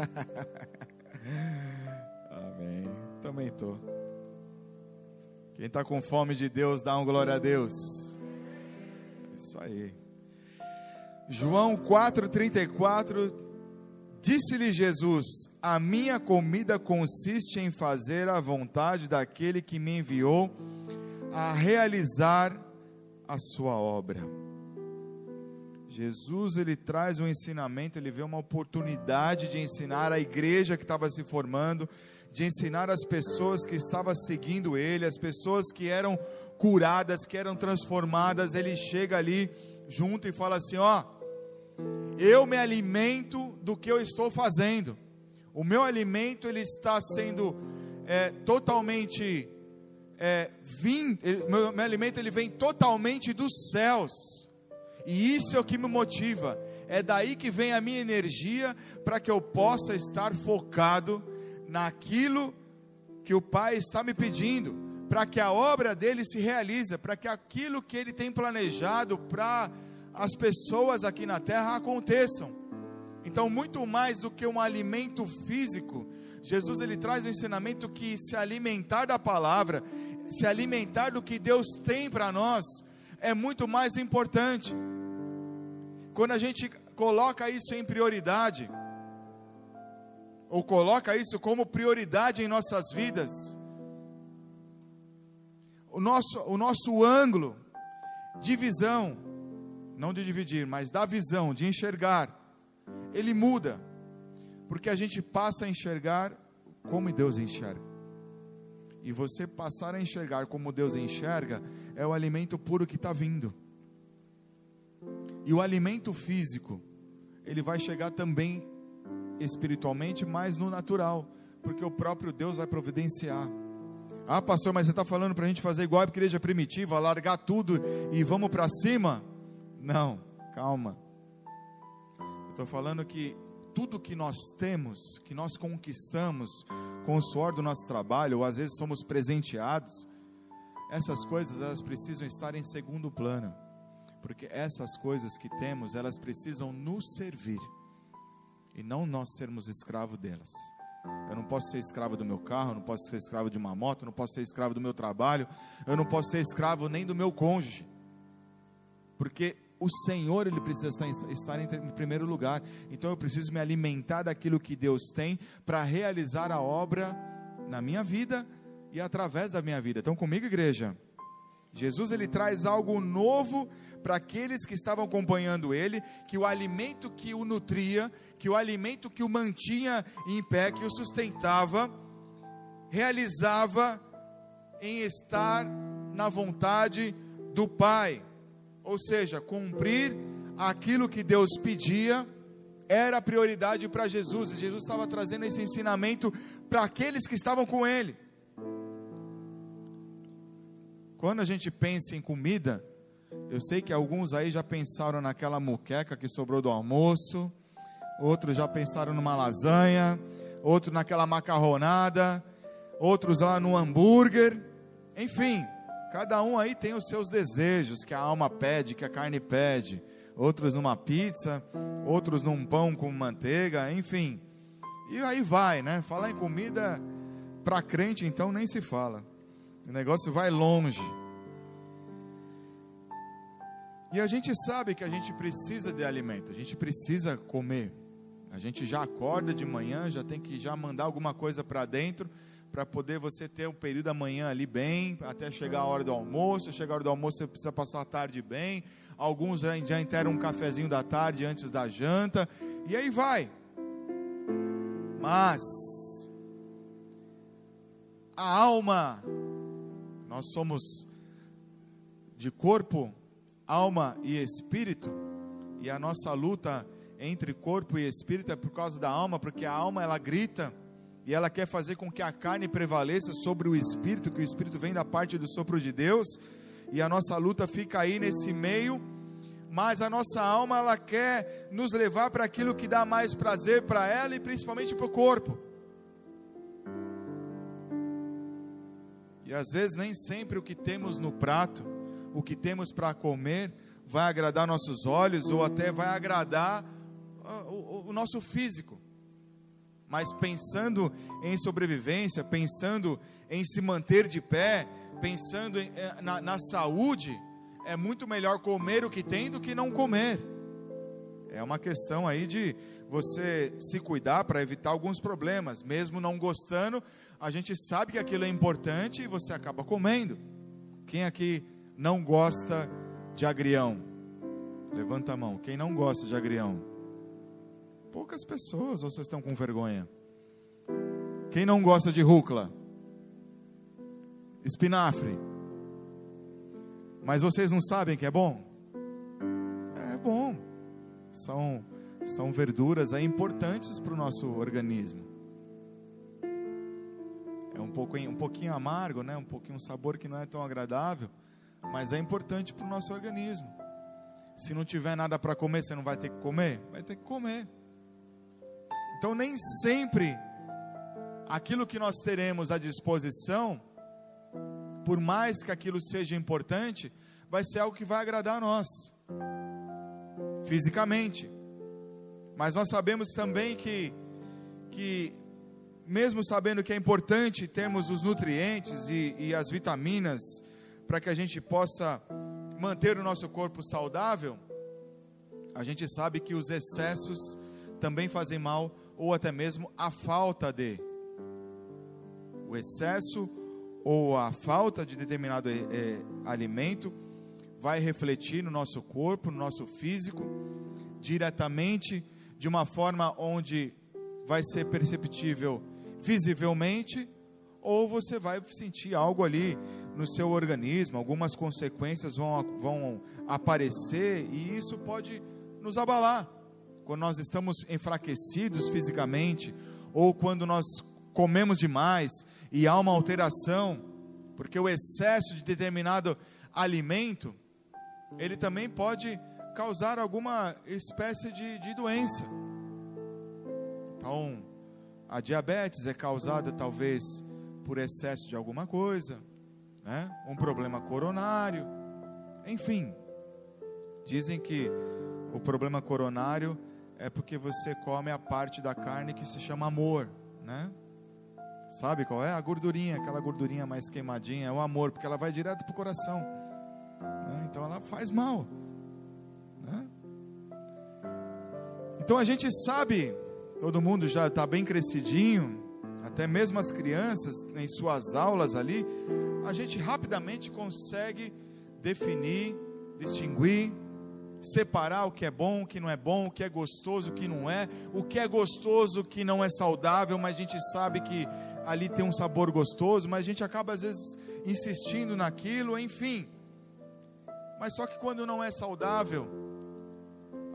Amém. Também estou. Quem está com fome de Deus, dá um glória a Deus. Isso aí. João 4,34 Disse-lhe Jesus: A minha comida consiste em fazer a vontade daquele que me enviou a realizar a sua obra. Jesus ele traz um ensinamento, ele vê uma oportunidade de ensinar a igreja que estava se formando, de ensinar as pessoas que estavam seguindo ele, as pessoas que eram curadas, que eram transformadas. Ele chega ali junto e fala assim: Ó, eu me alimento do que eu estou fazendo. O meu alimento ele está sendo é, totalmente é, vim, meu, meu alimento ele vem totalmente dos céus. E isso é o que me motiva. É daí que vem a minha energia para que eu possa estar focado naquilo que o Pai está me pedindo, para que a obra dele se realize, para que aquilo que ele tem planejado para as pessoas aqui na terra aconteçam. Então, muito mais do que um alimento físico, Jesus ele traz o ensinamento que se alimentar da palavra, se alimentar do que Deus tem para nós, é muito mais importante. Quando a gente coloca isso em prioridade, ou coloca isso como prioridade em nossas vidas, o nosso, o nosso ângulo de visão, não de dividir, mas da visão, de enxergar, ele muda, porque a gente passa a enxergar como Deus enxerga. E você passar a enxergar como Deus enxerga é o alimento puro que está vindo. E o alimento físico, ele vai chegar também espiritualmente, mas no natural, porque o próprio Deus vai providenciar. Ah, pastor, mas você está falando para a gente fazer igual a igreja primitiva, largar tudo e vamos para cima? Não, calma. Eu estou falando que tudo que nós temos, que nós conquistamos com o suor do nosso trabalho, ou às vezes somos presenteados, essas coisas elas precisam estar em segundo plano porque essas coisas que temos, elas precisam nos servir e não nós sermos escravo delas. Eu não posso ser escravo do meu carro, eu não posso ser escravo de uma moto, eu não posso ser escravo do meu trabalho, eu não posso ser escravo nem do meu cônjuge. Porque o Senhor, ele precisa estar, estar em primeiro lugar. Então eu preciso me alimentar daquilo que Deus tem para realizar a obra na minha vida e através da minha vida. Então comigo, igreja. Jesus ele traz algo novo para aqueles que estavam acompanhando ele, que o alimento que o nutria, que o alimento que o mantinha em pé, que o sustentava, realizava em estar na vontade do Pai. Ou seja, cumprir aquilo que Deus pedia era prioridade para Jesus. E Jesus estava trazendo esse ensinamento para aqueles que estavam com ele. Quando a gente pensa em comida, eu sei que alguns aí já pensaram naquela muqueca que sobrou do almoço, outros já pensaram numa lasanha, outros naquela macarronada, outros lá no hambúrguer. Enfim, cada um aí tem os seus desejos que a alma pede, que a carne pede. Outros numa pizza, outros num pão com manteiga, enfim. E aí vai, né? Falar em comida para crente então nem se fala. O negócio vai longe. E a gente sabe que a gente precisa de alimento, a gente precisa comer. A gente já acorda de manhã, já tem que já mandar alguma coisa para dentro para poder você ter um período da manhã ali bem, até chegar a hora do almoço. Chegar a hora do almoço, você precisa passar a tarde bem. Alguns já, já um cafezinho da tarde antes da janta. E aí vai. Mas a alma, nós somos de corpo alma e espírito, e a nossa luta entre corpo e espírito é por causa da alma, porque a alma ela grita e ela quer fazer com que a carne prevaleça sobre o espírito, que o espírito vem da parte do sopro de Deus, e a nossa luta fica aí nesse meio, mas a nossa alma ela quer nos levar para aquilo que dá mais prazer para ela e principalmente para o corpo. E às vezes nem sempre o que temos no prato o que temos para comer vai agradar nossos olhos ou até vai agradar ah, o, o, nosso físico. mas pensando em sobrevivência, pensando em se manter de pé, pensando em, eh, na, na saúde, é muito melhor comer o que tem do que não comer. É uma questão aí de você se cuidar para evitar alguns problemas. Mesmo não gostando, a gente sabe que aquilo é importante e você acaba comendo. Quem aqui não gosta de agrião? Levanta a mão. Quem não gosta de agrião? Poucas pessoas, ou vocês estão com vergonha? Quem não gosta de rúcula? Espinafre. Mas vocês não sabem que é bom? É bom. São, são verduras aí importantes para o nosso organismo. É um, pouco, um pouquinho amargo, né? um pouquinho um sabor que não é tão agradável, mas é importante para o nosso organismo. Se não tiver nada para comer, você não vai ter que comer? Vai ter que comer. Então, nem sempre aquilo que nós teremos à disposição por mais que aquilo seja importante, vai ser algo que vai agradar a nós, fisicamente. Mas nós sabemos também que, que mesmo sabendo que é importante termos os nutrientes e, e as vitaminas para que a gente possa manter o nosso corpo saudável, a gente sabe que os excessos também fazem mal, ou até mesmo a falta de. O excesso ou a falta de determinado é, alimento vai refletir no nosso corpo, no nosso físico, diretamente, de uma forma onde vai ser perceptível visivelmente, ou você vai sentir algo ali no seu organismo, algumas consequências vão, vão aparecer e isso pode nos abalar. Quando nós estamos enfraquecidos fisicamente, ou quando nós comemos demais, e há uma alteração, porque o excesso de determinado alimento, ele também pode causar alguma espécie de, de doença. Então, a diabetes é causada talvez por excesso de alguma coisa, né? um problema coronário, enfim. Dizem que o problema coronário é porque você come a parte da carne que se chama amor, né? Sabe qual é? A gordurinha, aquela gordurinha mais queimadinha, é o amor, porque ela vai direto para o coração. Né? Então ela faz mal. Né? Então a gente sabe, todo mundo já está bem crescidinho, até mesmo as crianças em suas aulas ali, a gente rapidamente consegue definir, distinguir, separar o que é bom, o que não é bom, o que é gostoso, o que não é, o que é gostoso, o que não é saudável, mas a gente sabe que ali tem um sabor gostoso, mas a gente acaba às vezes insistindo naquilo, enfim. Mas só que quando não é saudável,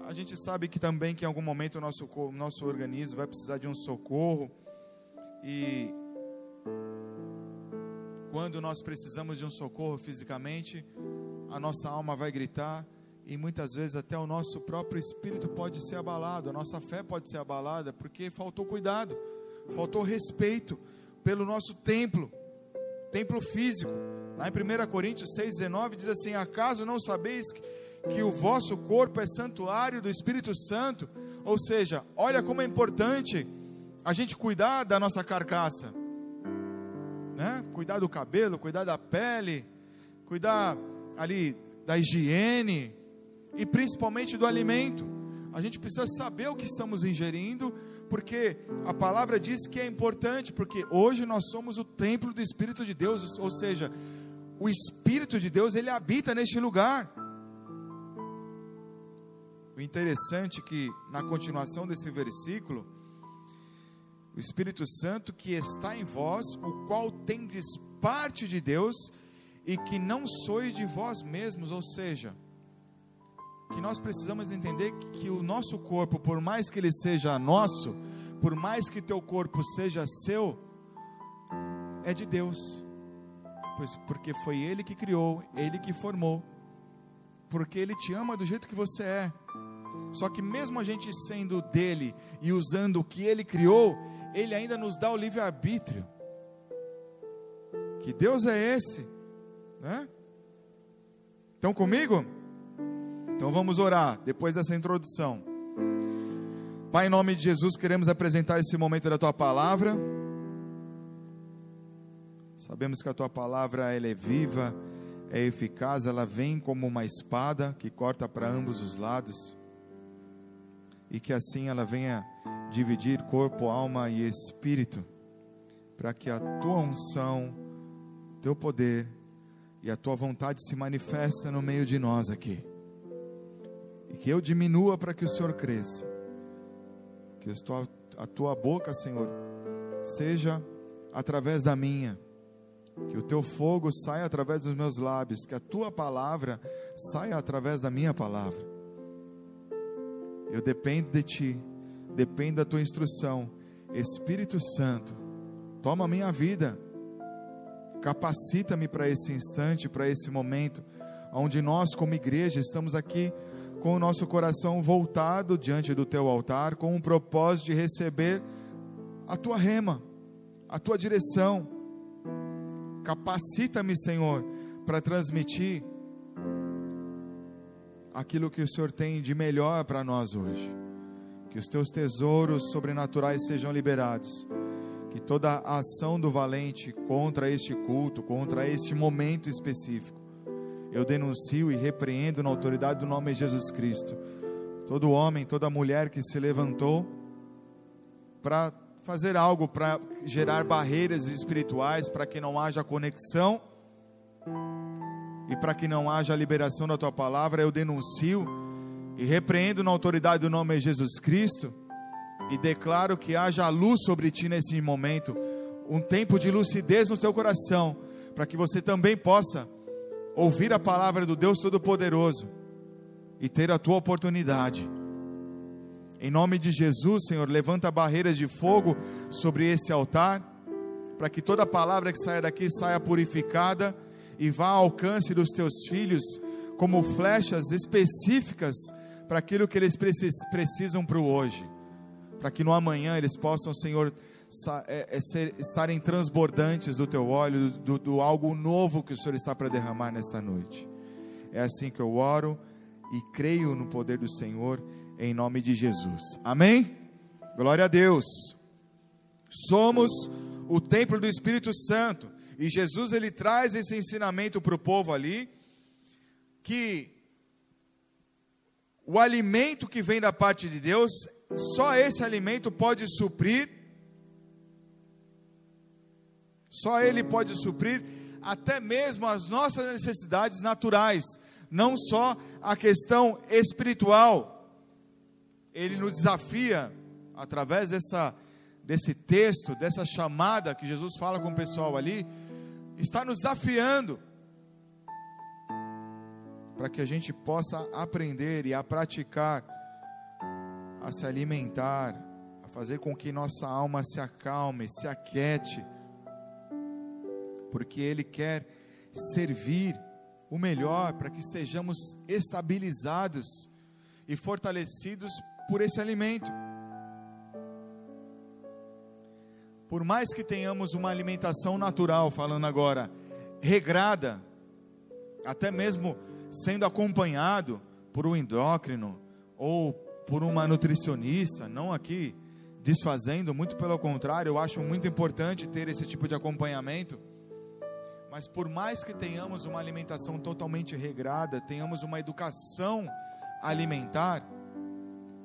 a gente sabe que também que em algum momento o nosso, nosso organismo vai precisar de um socorro. E quando nós precisamos de um socorro fisicamente, a nossa alma vai gritar e muitas vezes até o nosso próprio espírito pode ser abalado, a nossa fé pode ser abalada porque faltou cuidado, faltou respeito, pelo nosso templo, templo físico. Lá em 1 Coríntios 6,19 diz assim: Acaso não sabeis que, que o vosso corpo é santuário do Espírito Santo? Ou seja, olha como é importante a gente cuidar da nossa carcaça, né? cuidar do cabelo, cuidar da pele, cuidar ali da higiene e principalmente do alimento. A gente precisa saber o que estamos ingerindo porque a palavra diz que é importante, porque hoje nós somos o templo do Espírito de Deus, ou seja, o Espírito de Deus, ele habita neste lugar. O interessante é que na continuação desse versículo, o Espírito Santo que está em vós, o qual tendes parte de Deus e que não sois de vós mesmos, ou seja, que nós precisamos entender que o nosso corpo, por mais que ele seja nosso, por mais que teu corpo seja seu, é de Deus. Pois porque foi ele que criou, ele que formou. Porque ele te ama do jeito que você é. Só que mesmo a gente sendo dele e usando o que ele criou, ele ainda nos dá o livre-arbítrio. Que Deus é esse, né? Estão comigo? Então vamos orar depois dessa introdução. Pai, em nome de Jesus, queremos apresentar esse momento da tua palavra. Sabemos que a tua palavra ela é viva, é eficaz, ela vem como uma espada que corta para ambos os lados. E que assim ela venha dividir corpo, alma e espírito, para que a tua unção, teu poder e a tua vontade se manifesta no meio de nós aqui. E que eu diminua para que o Senhor cresça. Que a tua boca, Senhor, seja através da minha. Que o teu fogo saia através dos meus lábios. Que a tua palavra saia através da minha palavra. Eu dependo de ti. Dependo da tua instrução. Espírito Santo, toma a minha vida. Capacita-me para esse instante, para esse momento, onde nós, como igreja, estamos aqui com o nosso coração voltado diante do teu altar, com o propósito de receber a tua rema, a tua direção. Capacita-me, Senhor, para transmitir aquilo que o Senhor tem de melhor para nós hoje. Que os teus tesouros sobrenaturais sejam liberados. Que toda a ação do valente contra este culto, contra este momento específico, eu denuncio e repreendo na autoridade do nome de Jesus Cristo. Todo homem, toda mulher que se levantou para fazer algo para gerar barreiras espirituais, para que não haja conexão e para que não haja liberação da tua palavra, eu denuncio e repreendo na autoridade do nome de Jesus Cristo e declaro que haja luz sobre ti nesse momento, um tempo de lucidez no teu coração, para que você também possa ouvir a palavra do Deus Todo-Poderoso e ter a tua oportunidade. Em nome de Jesus, Senhor, levanta barreiras de fogo sobre esse altar, para que toda palavra que saia daqui saia purificada e vá ao alcance dos teus filhos como flechas específicas para aquilo que eles precisam para o hoje, para que no amanhã eles possam, Senhor, é, é estarem transbordantes do teu óleo, do, do algo novo que o Senhor está para derramar nessa noite. É assim que eu oro e creio no poder do Senhor, em nome de Jesus. Amém? Glória a Deus. Somos o templo do Espírito Santo. E Jesus ele traz esse ensinamento para o povo ali, que o alimento que vem da parte de Deus, só esse alimento pode suprir só Ele pode suprir até mesmo as nossas necessidades naturais, não só a questão espiritual. Ele nos desafia, através dessa, desse texto, dessa chamada que Jesus fala com o pessoal ali, está nos desafiando para que a gente possa aprender e a praticar, a se alimentar, a fazer com que nossa alma se acalme, se aquete porque Ele quer servir o melhor para que estejamos estabilizados e fortalecidos por esse alimento. Por mais que tenhamos uma alimentação natural, falando agora, regrada, até mesmo sendo acompanhado por um endócrino ou por uma nutricionista, não aqui desfazendo, muito pelo contrário, eu acho muito importante ter esse tipo de acompanhamento mas por mais que tenhamos uma alimentação totalmente regrada, tenhamos uma educação alimentar,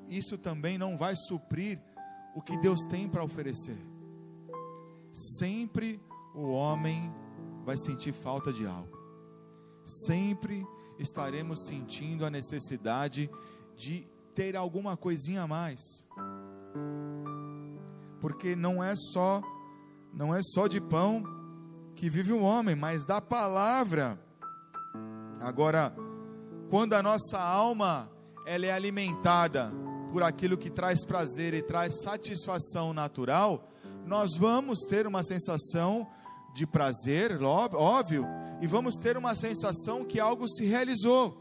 isso também não vai suprir o que Deus tem para oferecer. Sempre o homem vai sentir falta de algo. Sempre estaremos sentindo a necessidade de ter alguma coisinha a mais. Porque não é só não é só de pão que vive o homem, mas da palavra. Agora, quando a nossa alma ela é alimentada por aquilo que traz prazer e traz satisfação natural, nós vamos ter uma sensação de prazer, óbvio, e vamos ter uma sensação que algo se realizou,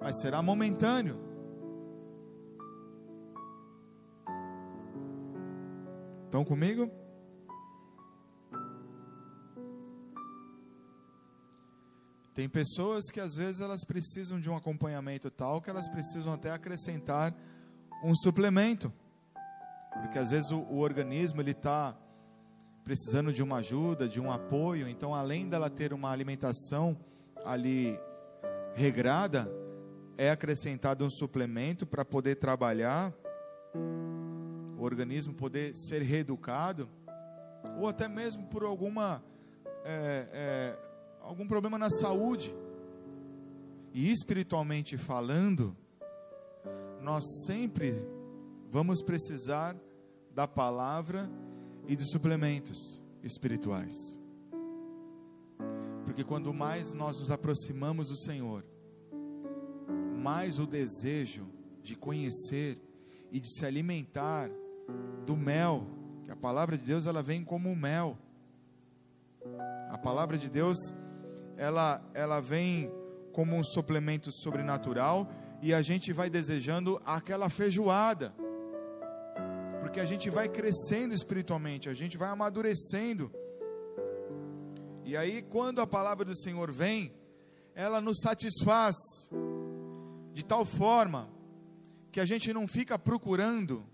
mas será momentâneo. Estão comigo? Tem pessoas que às vezes elas precisam de um acompanhamento tal que elas precisam até acrescentar um suplemento, porque às vezes o, o organismo ele está precisando de uma ajuda, de um apoio, então além dela ter uma alimentação ali regrada, é acrescentado um suplemento para poder trabalhar, o organismo poder ser reeducado, ou até mesmo por alguma é, é, algum problema na saúde. E espiritualmente falando, nós sempre vamos precisar da palavra e de suplementos espirituais. Porque quando mais nós nos aproximamos do Senhor, mais o desejo de conhecer e de se alimentar do mel, que a palavra de Deus ela vem como mel. A palavra de Deus ela ela vem como um suplemento sobrenatural e a gente vai desejando aquela feijoada. Porque a gente vai crescendo espiritualmente, a gente vai amadurecendo. E aí, quando a palavra do Senhor vem, ela nos satisfaz de tal forma que a gente não fica procurando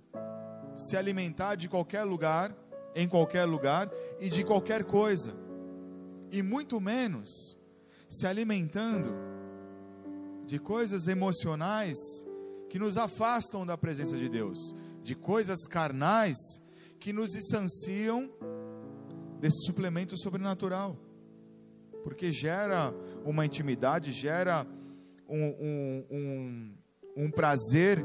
se alimentar de qualquer lugar, em qualquer lugar e de qualquer coisa, e muito menos se alimentando de coisas emocionais que nos afastam da presença de Deus, de coisas carnais que nos distanciam desse suplemento sobrenatural, porque gera uma intimidade, gera um, um, um, um prazer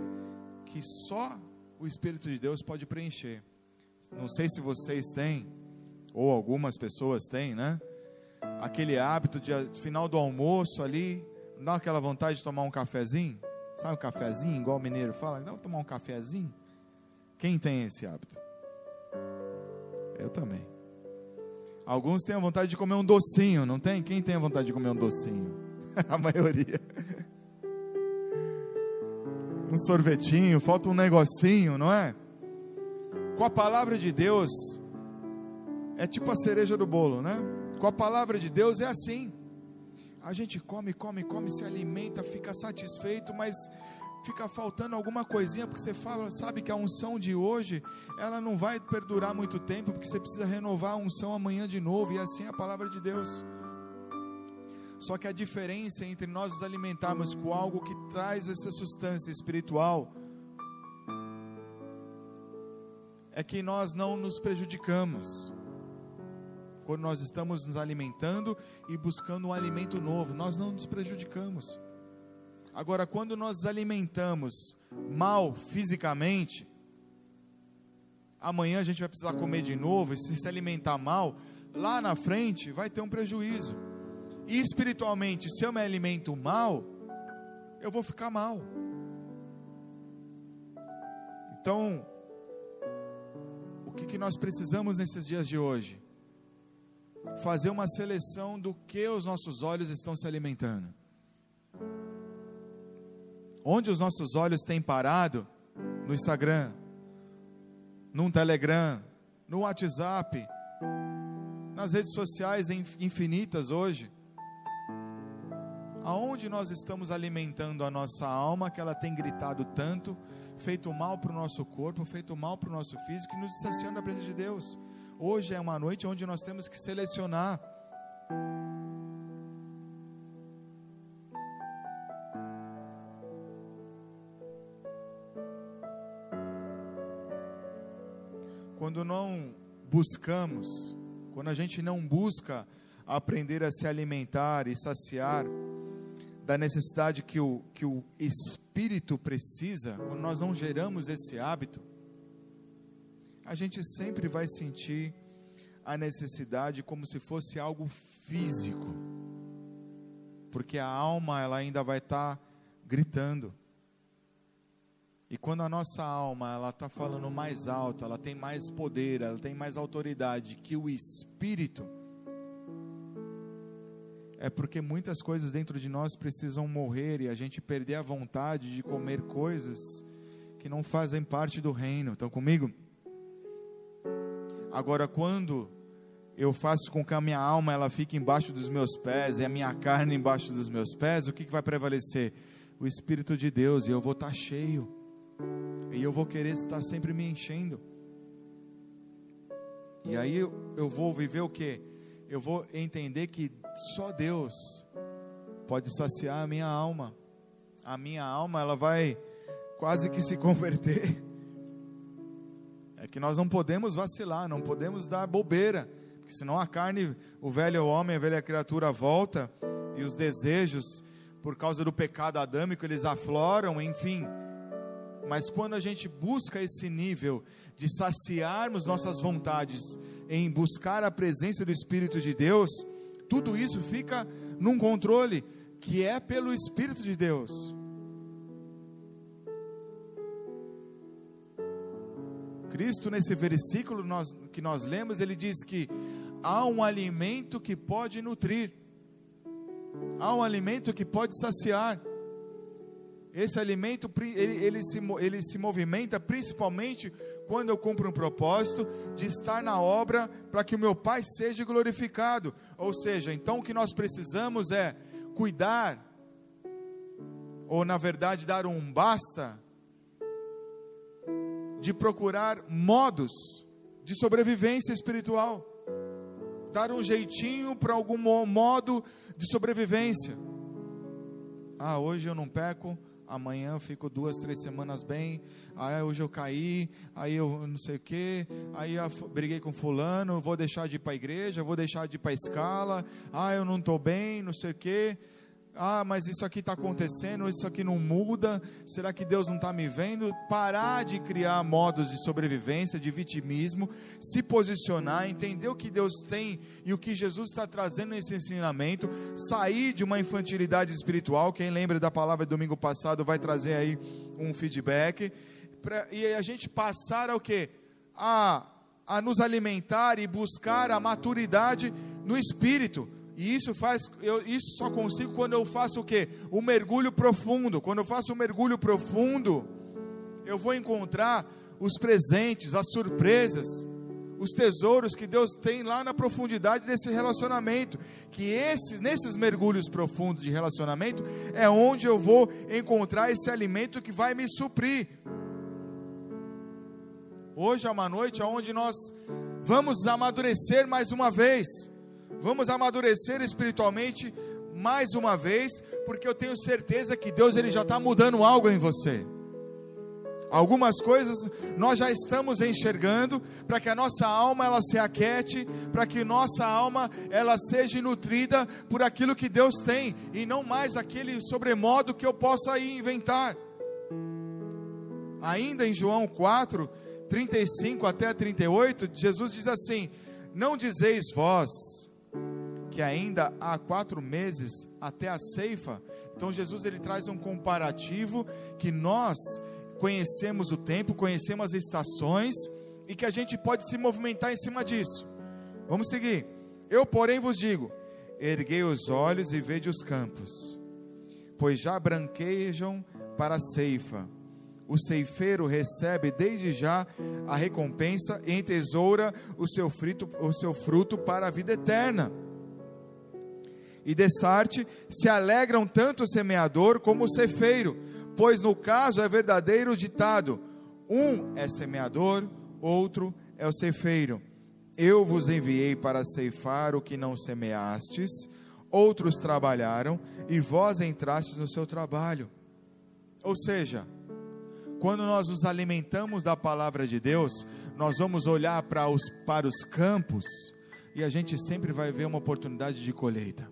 que só o Espírito de Deus pode preencher. Não sei se vocês têm, ou algumas pessoas têm, né? Aquele hábito de final do almoço ali, dá aquela vontade de tomar um cafezinho? Sabe um cafezinho, igual o mineiro fala? Dá tomar um cafezinho? Quem tem esse hábito? Eu também. Alguns têm a vontade de comer um docinho, não tem? Quem tem a vontade de comer um docinho? a maioria. Um sorvetinho, falta um negocinho, não é? Com a palavra de Deus, é tipo a cereja do bolo, né? Com a palavra de Deus é assim. A gente come, come, come, se alimenta, fica satisfeito, mas fica faltando alguma coisinha, porque você fala, sabe que a unção de hoje, ela não vai perdurar muito tempo, porque você precisa renovar a unção amanhã de novo, e assim é a palavra de Deus. Só que a diferença entre nós nos alimentarmos com algo que traz essa substância espiritual é que nós não nos prejudicamos. Quando nós estamos nos alimentando e buscando um alimento novo, nós não nos prejudicamos. Agora, quando nós alimentamos mal fisicamente, amanhã a gente vai precisar comer de novo, e se se alimentar mal, lá na frente vai ter um prejuízo. E espiritualmente, se eu me alimento mal, eu vou ficar mal. Então, o que, que nós precisamos nesses dias de hoje? Fazer uma seleção do que os nossos olhos estão se alimentando. Onde os nossos olhos têm parado? No Instagram, no Telegram, no WhatsApp, nas redes sociais infinitas hoje. Aonde nós estamos alimentando a nossa alma, que ela tem gritado tanto, feito mal para o nosso corpo, feito mal para o nosso físico, e nos distanciando da presença de Deus. Hoje é uma noite onde nós temos que selecionar. Quando não buscamos, quando a gente não busca aprender a se alimentar e saciar, da necessidade que o, que o espírito precisa, quando nós não geramos esse hábito, a gente sempre vai sentir a necessidade como se fosse algo físico, porque a alma ela ainda vai estar tá gritando. E quando a nossa alma ela está falando mais alto, ela tem mais poder, ela tem mais autoridade que o espírito, é porque muitas coisas dentro de nós precisam morrer e a gente perder a vontade de comer coisas que não fazem parte do reino. Estão comigo? Agora, quando eu faço com que a minha alma ela fique embaixo dos meus pés e a minha carne embaixo dos meus pés, o que, que vai prevalecer? O Espírito de Deus, e eu vou estar cheio. E eu vou querer estar sempre me enchendo. E aí eu vou viver o que? Eu vou entender que só Deus pode saciar a minha alma. A minha alma, ela vai quase que se converter. É que nós não podemos vacilar, não podemos dar bobeira, porque senão a carne, o velho homem, a velha criatura volta e os desejos, por causa do pecado adâmico, eles afloram, enfim. Mas quando a gente busca esse nível de saciarmos nossas vontades em buscar a presença do Espírito de Deus, tudo isso fica num controle que é pelo Espírito de Deus. Cristo, nesse versículo nós, que nós lemos, ele diz que há um alimento que pode nutrir, há um alimento que pode saciar. Esse alimento ele, ele, se, ele se movimenta principalmente quando eu cumpro um propósito de estar na obra para que o meu Pai seja glorificado. Ou seja, então o que nós precisamos é cuidar, ou na verdade dar um basta, de procurar modos de sobrevivência espiritual, dar um jeitinho para algum modo de sobrevivência. Ah, hoje eu não peco, amanhã fico duas, três semanas bem, aí hoje eu caí, aí eu não sei o que, aí eu briguei com fulano, vou deixar de ir para a igreja, vou deixar de ir para a escala, ah, eu não estou bem, não sei o que. Ah, mas isso aqui está acontecendo, isso aqui não muda, será que Deus não está me vendo? Parar de criar modos de sobrevivência, de vitimismo, se posicionar, entender o que Deus tem e o que Jesus está trazendo nesse ensinamento, sair de uma infantilidade espiritual. Quem lembra da palavra do domingo passado vai trazer aí um feedback, pra, e a gente passar ao que? A, a nos alimentar e buscar a maturidade no espírito e isso faz, eu, isso só consigo quando eu faço o quê? Um mergulho profundo. Quando eu faço um mergulho profundo, eu vou encontrar os presentes, as surpresas, os tesouros que Deus tem lá na profundidade desse relacionamento. Que esses, nesses mergulhos profundos de relacionamento, é onde eu vou encontrar esse alimento que vai me suprir. Hoje é uma noite onde nós vamos amadurecer mais uma vez Vamos amadurecer espiritualmente mais uma vez, porque eu tenho certeza que Deus ele já está mudando algo em você. Algumas coisas nós já estamos enxergando para que a nossa alma ela se aquete, para que nossa alma ela seja nutrida por aquilo que Deus tem e não mais aquele sobremodo que eu possa inventar. Ainda em João 4, 35 até 38, Jesus diz assim: Não dizeis vós, que ainda há quatro meses até a ceifa. Então Jesus ele traz um comparativo que nós conhecemos o tempo, conhecemos as estações e que a gente pode se movimentar em cima disso. Vamos seguir. Eu, porém, vos digo: erguei os olhos e vede os campos, pois já branquejam para a ceifa. O ceifeiro recebe desde já a recompensa e entesoura o seu, frito, o seu fruto para a vida eterna e Dessarte se alegram tanto o semeador como o cefeiro, pois no caso é verdadeiro o ditado: um é semeador, outro é o cefeiro. Eu vos enviei para ceifar o que não semeastes, outros trabalharam e vós entrastes no seu trabalho. Ou seja, quando nós nos alimentamos da palavra de Deus, nós vamos olhar para os, para os campos e a gente sempre vai ver uma oportunidade de colheita.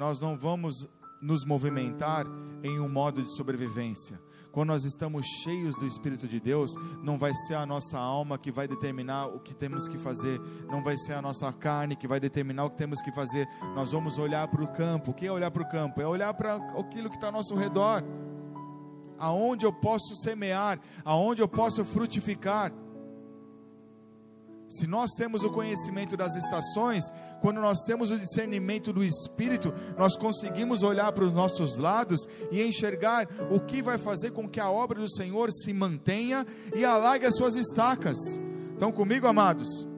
Nós não vamos nos movimentar em um modo de sobrevivência. Quando nós estamos cheios do Espírito de Deus, não vai ser a nossa alma que vai determinar o que temos que fazer, não vai ser a nossa carne que vai determinar o que temos que fazer. Nós vamos olhar para o campo. O que é olhar para o campo? É olhar para aquilo que está ao nosso redor. Aonde eu posso semear, aonde eu posso frutificar. Se nós temos o conhecimento das estações, quando nós temos o discernimento do Espírito, nós conseguimos olhar para os nossos lados e enxergar o que vai fazer com que a obra do Senhor se mantenha e alargue as suas estacas. Estão comigo, amados?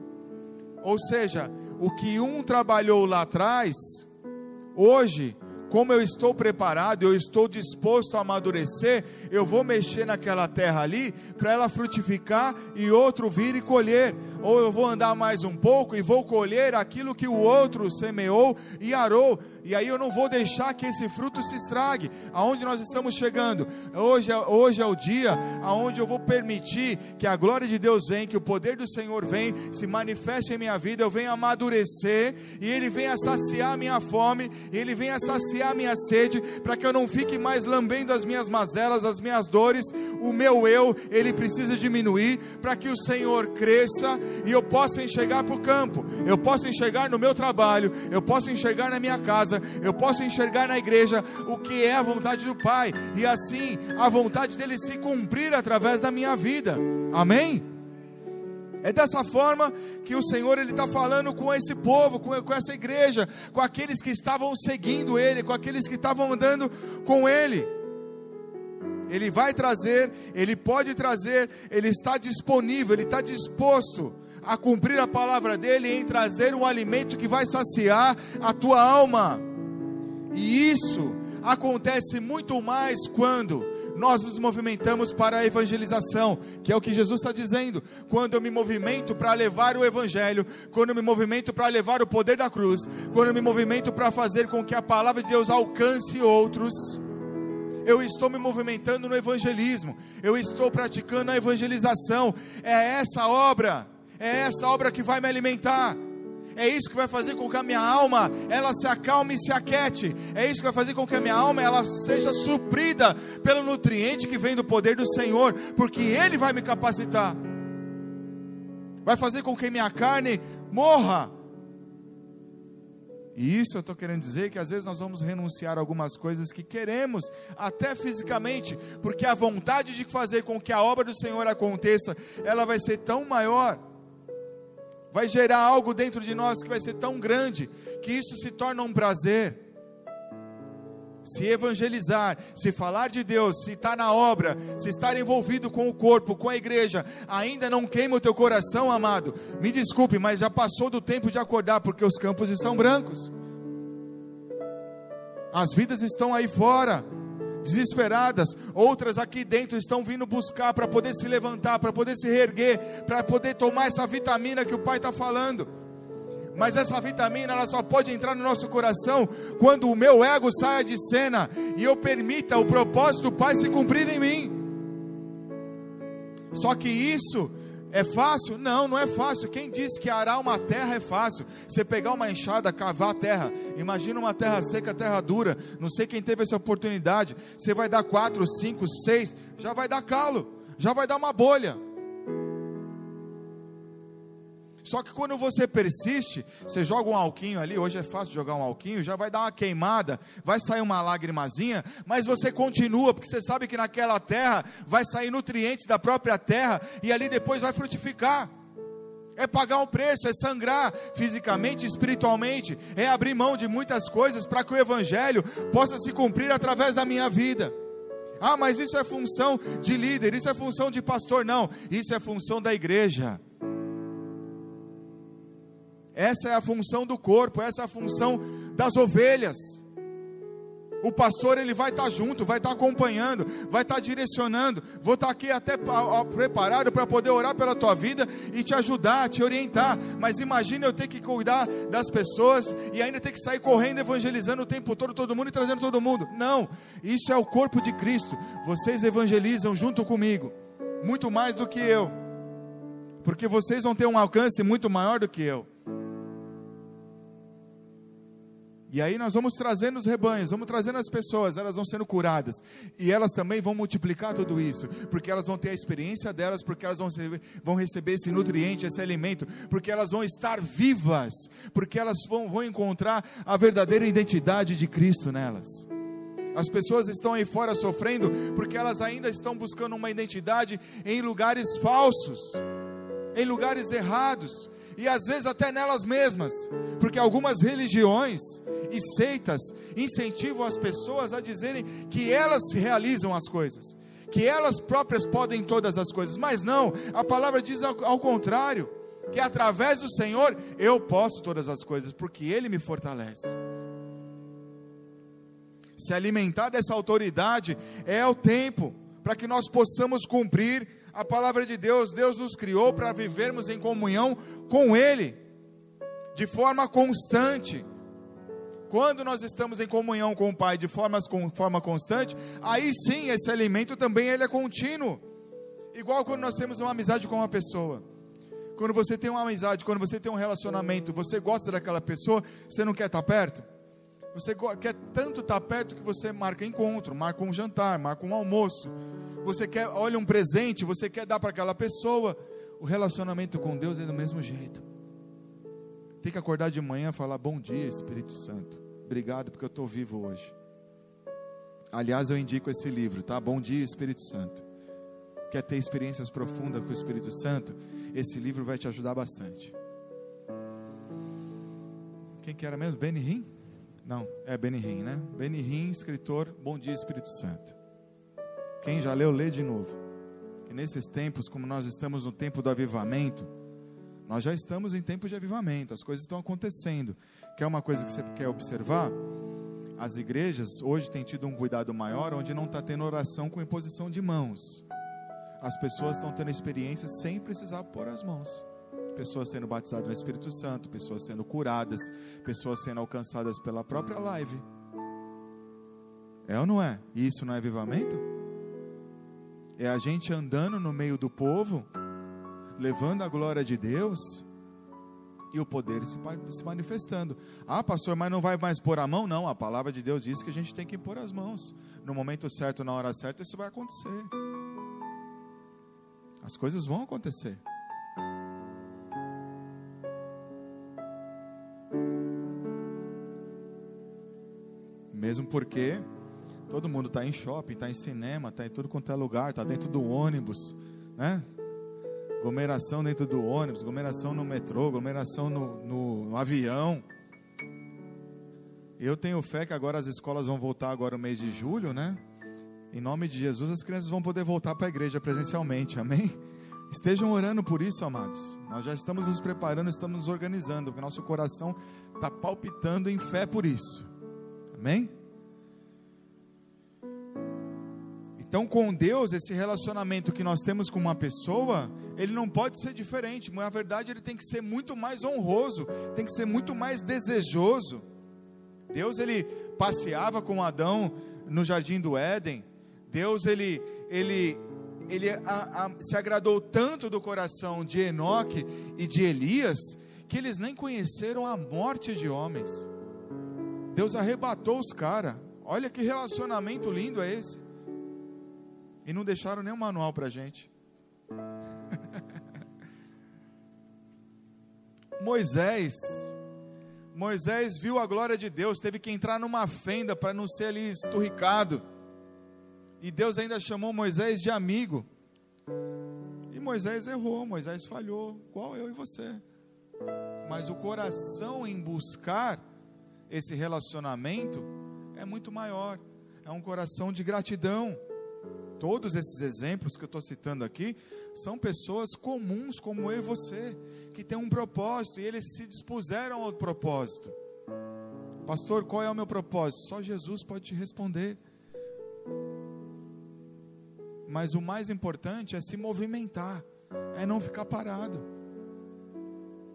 Ou seja, o que um trabalhou lá atrás, hoje, como eu estou preparado, eu estou disposto a amadurecer, eu vou mexer naquela terra ali para ela frutificar e outro vir e colher. Ou eu vou andar mais um pouco e vou colher aquilo que o outro semeou e arou e aí eu não vou deixar que esse fruto se estrague. Aonde nós estamos chegando? Hoje é, hoje é o dia aonde eu vou permitir que a glória de Deus venha, que o poder do Senhor venha, se manifeste em minha vida, eu venha amadurecer e Ele venha saciar minha fome, Ele venha saciar minha sede, para que eu não fique mais lambendo as minhas mazelas, as minhas dores. O meu eu, ele precisa diminuir, para que o Senhor cresça e eu possa enxergar para o campo, eu possa enxergar no meu trabalho, eu possa enxergar na minha casa eu posso enxergar na igreja o que é a vontade do Pai, e assim a vontade dele se cumprir através da minha vida. Amém? É dessa forma que o Senhor ele está falando com esse povo, com, com essa igreja, com aqueles que estavam seguindo Ele, com aqueles que estavam andando com Ele. Ele vai trazer, Ele pode trazer, Ele está disponível, Ele está disposto a cumprir a palavra dele em trazer um alimento que vai saciar a tua alma. E isso acontece muito mais quando nós nos movimentamos para a evangelização, que é o que Jesus está dizendo. Quando eu me movimento para levar o evangelho, quando eu me movimento para levar o poder da cruz, quando eu me movimento para fazer com que a palavra de Deus alcance outros, eu estou me movimentando no evangelismo, eu estou praticando a evangelização. É essa obra é essa obra que vai me alimentar. É isso que vai fazer com que a minha alma ela se acalme e se aquete. É isso que vai fazer com que a minha alma ela seja suprida pelo nutriente que vem do poder do Senhor, porque Ele vai me capacitar. Vai fazer com que minha carne morra. E isso eu estou querendo dizer que às vezes nós vamos renunciar a algumas coisas que queremos, até fisicamente, porque a vontade de fazer com que a obra do Senhor aconteça, ela vai ser tão maior vai gerar algo dentro de nós que vai ser tão grande que isso se torna um prazer. Se evangelizar, se falar de Deus, se estar na obra, se estar envolvido com o corpo, com a igreja, ainda não queima o teu coração, amado. Me desculpe, mas já passou do tempo de acordar, porque os campos estão brancos, as vidas estão aí fora desesperadas, outras aqui dentro estão vindo buscar para poder se levantar, para poder se reerguer, para poder tomar essa vitamina que o Pai está falando. Mas essa vitamina ela só pode entrar no nosso coração quando o meu ego saia de cena e eu permita o propósito do Pai se cumprir em mim. Só que isso é fácil? Não, não é fácil. Quem disse que arar uma terra é fácil? Você pegar uma enxada, cavar a terra. Imagina uma terra seca, terra dura. Não sei quem teve essa oportunidade. Você vai dar quatro, cinco, seis, já vai dar calo, já vai dar uma bolha. Só que quando você persiste, você joga um alquinho ali, hoje é fácil jogar um alquinho, já vai dar uma queimada, vai sair uma lágrimazinha, mas você continua, porque você sabe que naquela terra vai sair nutrientes da própria terra e ali depois vai frutificar. É pagar um preço, é sangrar fisicamente, espiritualmente, é abrir mão de muitas coisas para que o evangelho possa se cumprir através da minha vida. Ah, mas isso é função de líder, isso é função de pastor, não, isso é função da igreja. Essa é a função do corpo, essa é a função das ovelhas. O pastor ele vai estar junto, vai estar acompanhando, vai estar direcionando. Vou estar aqui até preparado para poder orar pela tua vida e te ajudar, te orientar. Mas imagina eu ter que cuidar das pessoas e ainda ter que sair correndo evangelizando o tempo todo todo mundo e trazendo todo mundo. Não, isso é o corpo de Cristo. Vocês evangelizam junto comigo, muito mais do que eu, porque vocês vão ter um alcance muito maior do que eu. E aí nós vamos trazendo os rebanhos, vamos trazendo as pessoas, elas vão sendo curadas. E elas também vão multiplicar tudo isso, porque elas vão ter a experiência delas, porque elas vão receber, vão receber esse nutriente, esse alimento, porque elas vão estar vivas, porque elas vão, vão encontrar a verdadeira identidade de Cristo nelas. As pessoas estão aí fora sofrendo porque elas ainda estão buscando uma identidade em lugares falsos, em lugares errados, e às vezes até nelas mesmas, porque algumas religiões e seitas incentivam as pessoas a dizerem que elas realizam as coisas, que elas próprias podem todas as coisas, mas não, a palavra diz ao, ao contrário, que através do Senhor eu posso todas as coisas, porque Ele me fortalece. Se alimentar dessa autoridade é o tempo para que nós possamos cumprir a palavra de Deus. Deus nos criou para vivermos em comunhão com Ele, de forma constante. Quando nós estamos em comunhão com o Pai de forma, forma constante, aí sim esse alimento também ele é contínuo. Igual quando nós temos uma amizade com uma pessoa. Quando você tem uma amizade, quando você tem um relacionamento, você gosta daquela pessoa, você não quer estar perto? Você quer tanto estar perto que você marca encontro, marca um jantar, marca um almoço. Você quer, olha um presente, você quer dar para aquela pessoa. O relacionamento com Deus é do mesmo jeito. Tem que acordar de manhã e falar: Bom dia, Espírito Santo. Obrigado porque eu estou vivo hoje. Aliás, eu indico esse livro, tá? Bom dia, Espírito Santo. Quer ter experiências profundas com o Espírito Santo? Esse livro vai te ajudar bastante. Quem que era mesmo? Benny Hinn? Não, é Benny Hinn, né? Benny Hinn, escritor, Bom Dia Espírito Santo. Quem já leu, lê de novo. Que nesses tempos, como nós estamos no tempo do avivamento, nós já estamos em tempo de avivamento, as coisas estão acontecendo. Quer uma coisa que você quer observar? As igrejas hoje têm tido um cuidado maior, onde não está tendo oração com imposição de mãos. As pessoas estão tendo experiências sem precisar pôr as mãos pessoas sendo batizadas no Espírito Santo, pessoas sendo curadas, pessoas sendo alcançadas pela própria live. É ou não é? E isso não é avivamento? É a gente andando no meio do povo, levando a glória de Deus e o poder se, se manifestando. Ah, pastor, mas não vai mais pôr a mão? Não, a palavra de Deus diz que a gente tem que pôr as mãos. No momento certo, na hora certa, isso vai acontecer. As coisas vão acontecer. Mesmo porque todo mundo está em shopping, está em cinema, está em tudo quanto é lugar, está dentro do ônibus, né? Aglomeração dentro do ônibus, aglomeração no metrô, aglomeração no, no, no avião. Eu tenho fé que agora as escolas vão voltar agora no mês de julho, né? Em nome de Jesus, as crianças vão poder voltar para a igreja presencialmente, amém? Estejam orando por isso, amados. Nós já estamos nos preparando, estamos nos organizando, porque nosso coração está palpitando em fé por isso. Amém? Então, com Deus, esse relacionamento que nós temos com uma pessoa, ele não pode ser diferente. Na verdade, ele tem que ser muito mais honroso, tem que ser muito mais desejoso. Deus, ele passeava com Adão no jardim do Éden. Deus, ele, ele, ele a, a, se agradou tanto do coração de Enoque e de Elias, que eles nem conheceram a morte de homens. Deus arrebatou os caras. Olha que relacionamento lindo é esse. E não deixaram nem um manual para gente. Moisés, Moisés viu a glória de Deus, teve que entrar numa fenda para não ser ali esturricado. E Deus ainda chamou Moisés de amigo. E Moisés errou, Moisés falhou, igual eu e você. Mas o coração em buscar esse relacionamento é muito maior. É um coração de gratidão. Todos esses exemplos que eu estou citando aqui são pessoas comuns como eu e você, que têm um propósito e eles se dispuseram ao propósito. Pastor, qual é o meu propósito? Só Jesus pode te responder. Mas o mais importante é se movimentar, é não ficar parado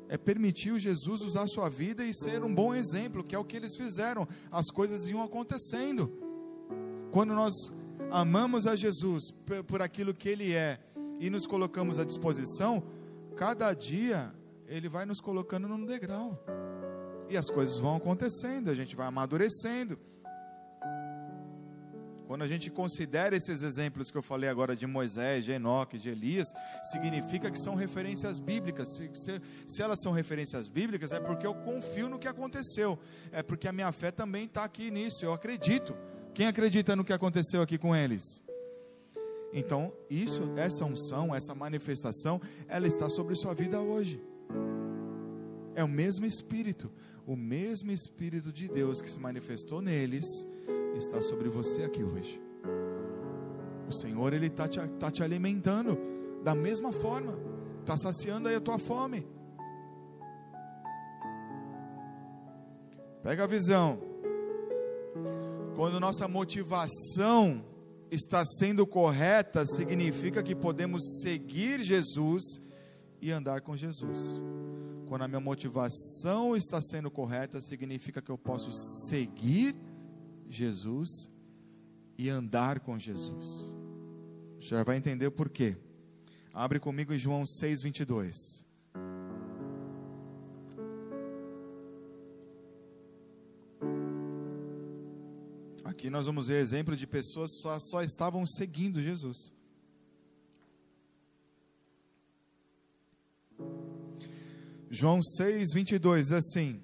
é permitir o Jesus usar a sua vida e ser um bom exemplo, que é o que eles fizeram. As coisas iam acontecendo. Quando nós amamos a Jesus por aquilo que Ele é e nos colocamos à disposição, cada dia Ele vai nos colocando num degrau. E as coisas vão acontecendo, a gente vai amadurecendo. Quando a gente considera esses exemplos que eu falei agora de Moisés, de Enoque, de Elias, significa que são referências bíblicas. Se, se, se, elas são referências bíblicas, é porque eu confio no que aconteceu. É porque a minha fé também está aqui nisso. Eu acredito. Quem acredita no que aconteceu aqui com eles? Então, isso, essa unção, essa manifestação, ela está sobre sua vida hoje. É o mesmo Espírito, o mesmo Espírito de Deus que se manifestou neles está sobre você aqui hoje. O Senhor, Ele está te, tá te alimentando da mesma forma, está saciando aí a tua fome. Pega a visão. Quando nossa motivação está sendo correta, significa que podemos seguir Jesus e andar com Jesus. Quando a minha motivação está sendo correta, significa que eu posso seguir Jesus e andar com Jesus. Já vai entender o porquê. Abre comigo em João 6, Aqui nós vamos ver exemplo de pessoas que só, só estavam seguindo Jesus. João 6, 22, assim.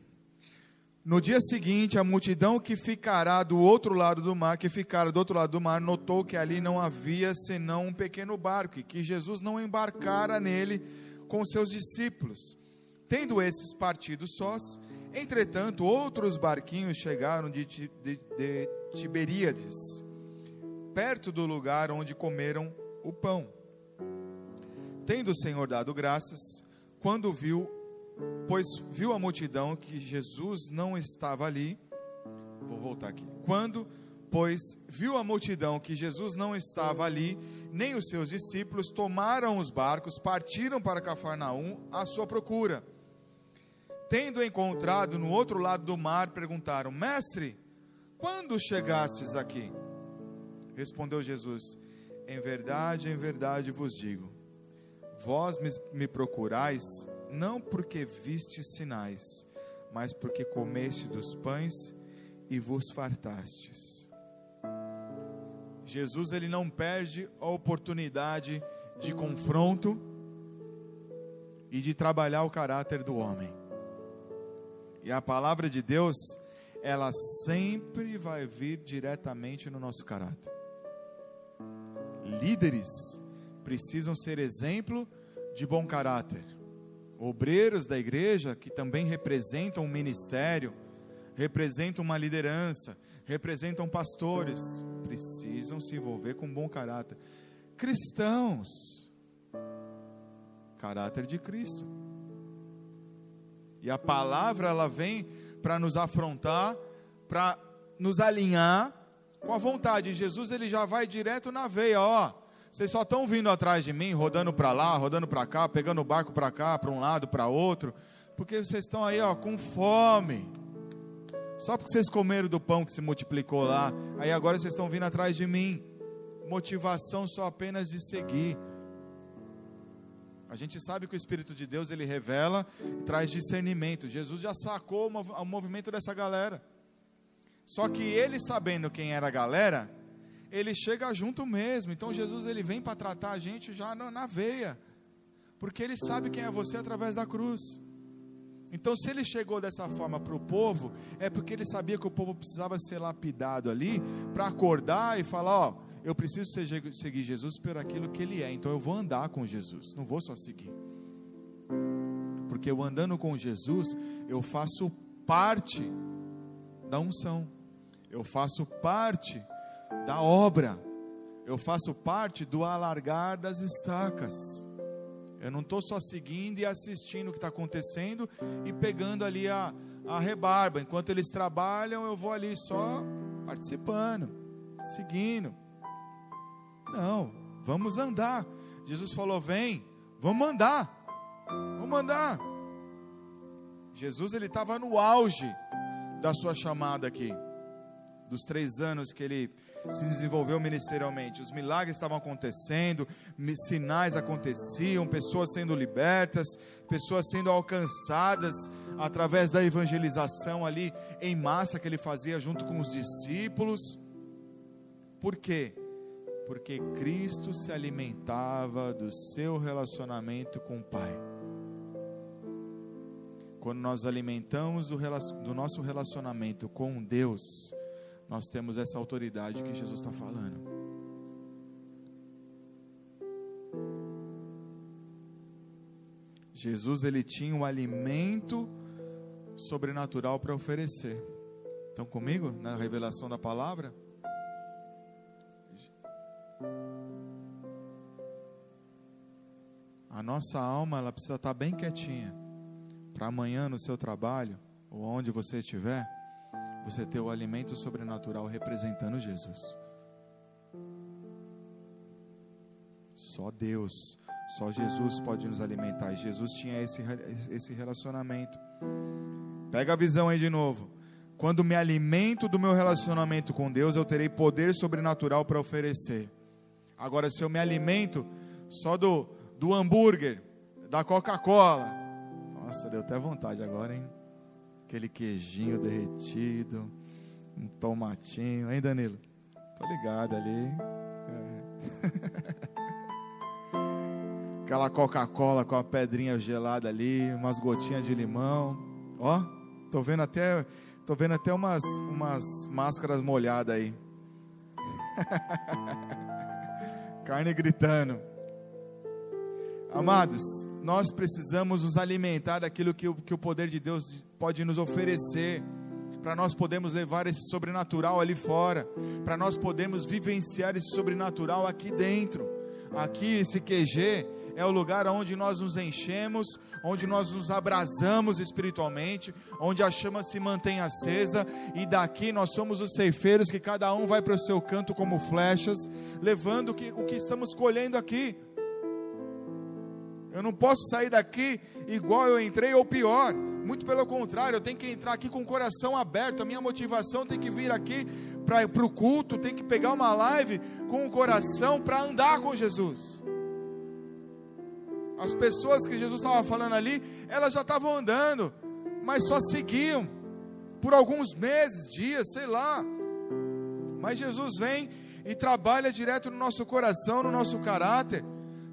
No dia seguinte, a multidão que ficará do outro lado do mar, que ficara do outro lado do mar, notou que ali não havia senão um pequeno barco, e que Jesus não embarcara nele com seus discípulos. Tendo esses partido sós, entretanto, outros barquinhos chegaram de, de, de Tiberíades, perto do lugar onde comeram o pão. Tendo o Senhor dado graças, quando viu, pois viu a multidão que Jesus não estava ali, vou voltar aqui. Quando, pois viu a multidão que Jesus não estava ali, nem os seus discípulos, tomaram os barcos, partiram para Cafarnaum à sua procura. Tendo encontrado no outro lado do mar, perguntaram: Mestre, quando chegastes aqui? Respondeu Jesus: Em verdade, em verdade vos digo, vós me, procurais não porque vistes sinais, mas porque comeste dos pães e vos fartastes. Jesus ele não perde a oportunidade de confronto e de trabalhar o caráter do homem. E a palavra de Deus ela sempre vai vir diretamente no nosso caráter. Líderes precisam ser exemplo de bom caráter. Obreiros da igreja, que também representam um ministério, representam uma liderança, representam pastores, precisam se envolver com bom caráter. Cristãos, caráter de Cristo. E a palavra ela vem para nos afrontar, para nos alinhar com a vontade. Jesus ele já vai direto na veia, ó. Vocês só estão vindo atrás de mim, rodando para lá, rodando para cá, pegando o barco para cá, para um lado, para outro, porque vocês estão aí, ó, com fome. Só porque vocês comeram do pão que se multiplicou lá, aí agora vocês estão vindo atrás de mim. Motivação só apenas de seguir. A gente sabe que o Espírito de Deus ele revela e traz discernimento. Jesus já sacou o movimento dessa galera. Só que ele sabendo quem era a galera, ele chega junto mesmo. Então Jesus ele vem para tratar a gente já na veia. Porque ele sabe quem é você através da cruz. Então, se ele chegou dessa forma para o povo, é porque ele sabia que o povo precisava ser lapidado ali para acordar e falar: Ó, eu preciso seguir Jesus por aquilo que Ele é. Então eu vou andar com Jesus, não vou só seguir. Porque eu andando com Jesus, eu faço parte da unção, eu faço parte da obra, eu faço parte do alargar das estacas. Eu não estou só seguindo e assistindo o que está acontecendo e pegando ali a, a rebarba. Enquanto eles trabalham, eu vou ali só participando, seguindo. Não, vamos andar. Jesus falou: vem, vamos andar, vamos andar. Jesus ele estava no auge da sua chamada aqui, dos três anos que ele se desenvolveu ministerialmente. Os milagres estavam acontecendo, sinais aconteciam, pessoas sendo libertas, pessoas sendo alcançadas através da evangelização ali em massa que ele fazia junto com os discípulos. Por quê? Porque Cristo se alimentava do seu relacionamento com o Pai. Quando nós alimentamos do, do nosso relacionamento com Deus, nós temos essa autoridade que Jesus está falando. Jesus ele tinha um alimento sobrenatural para oferecer. Estão comigo na revelação da palavra? A nossa alma ela precisa estar bem quietinha para amanhã no seu trabalho ou onde você estiver, você ter o alimento sobrenatural representando Jesus. Só Deus, só Jesus pode nos alimentar. Jesus tinha esse, esse relacionamento. Pega a visão aí de novo. Quando me alimento do meu relacionamento com Deus, eu terei poder sobrenatural para oferecer. Agora, se eu me alimento só do, do hambúrguer, da Coca-Cola, nossa, deu até vontade agora, hein? Aquele queijinho derretido, um tomatinho, hein, Danilo? Tô ligado ali. É. Aquela Coca-Cola com a pedrinha gelada ali, umas gotinhas de limão. Ó, tô vendo até, tô vendo até umas, umas máscaras molhadas aí. Carne gritando. Amados, nós precisamos nos alimentar daquilo que o, que o poder de Deus pode nos oferecer, para nós podermos levar esse sobrenatural ali fora, para nós podermos vivenciar esse sobrenatural aqui dentro. Aqui, esse QG é o lugar onde nós nos enchemos, onde nós nos abrasamos espiritualmente, onde a chama se mantém acesa, e daqui nós somos os ceifeiros que cada um vai para o seu canto como flechas, levando o que, o que estamos colhendo aqui. Eu não posso sair daqui igual eu entrei ou pior. Muito pelo contrário, eu tenho que entrar aqui com o coração aberto. A minha motivação tem que vir aqui para o culto, tem que pegar uma live com o coração para andar com Jesus. As pessoas que Jesus estava falando ali, elas já estavam andando, mas só seguiam por alguns meses, dias, sei lá. Mas Jesus vem e trabalha direto no nosso coração, no nosso caráter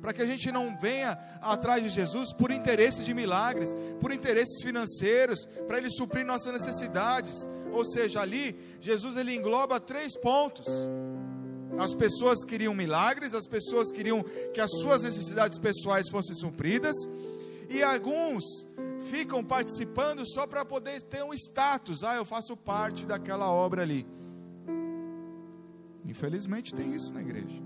para que a gente não venha atrás de Jesus por interesses de milagres, por interesses financeiros, para ele suprir nossas necessidades. Ou seja, ali Jesus ele engloba três pontos. As pessoas queriam milagres, as pessoas queriam que as suas necessidades pessoais fossem supridas, e alguns ficam participando só para poder ter um status. Ah, eu faço parte daquela obra ali. Infelizmente tem isso na igreja.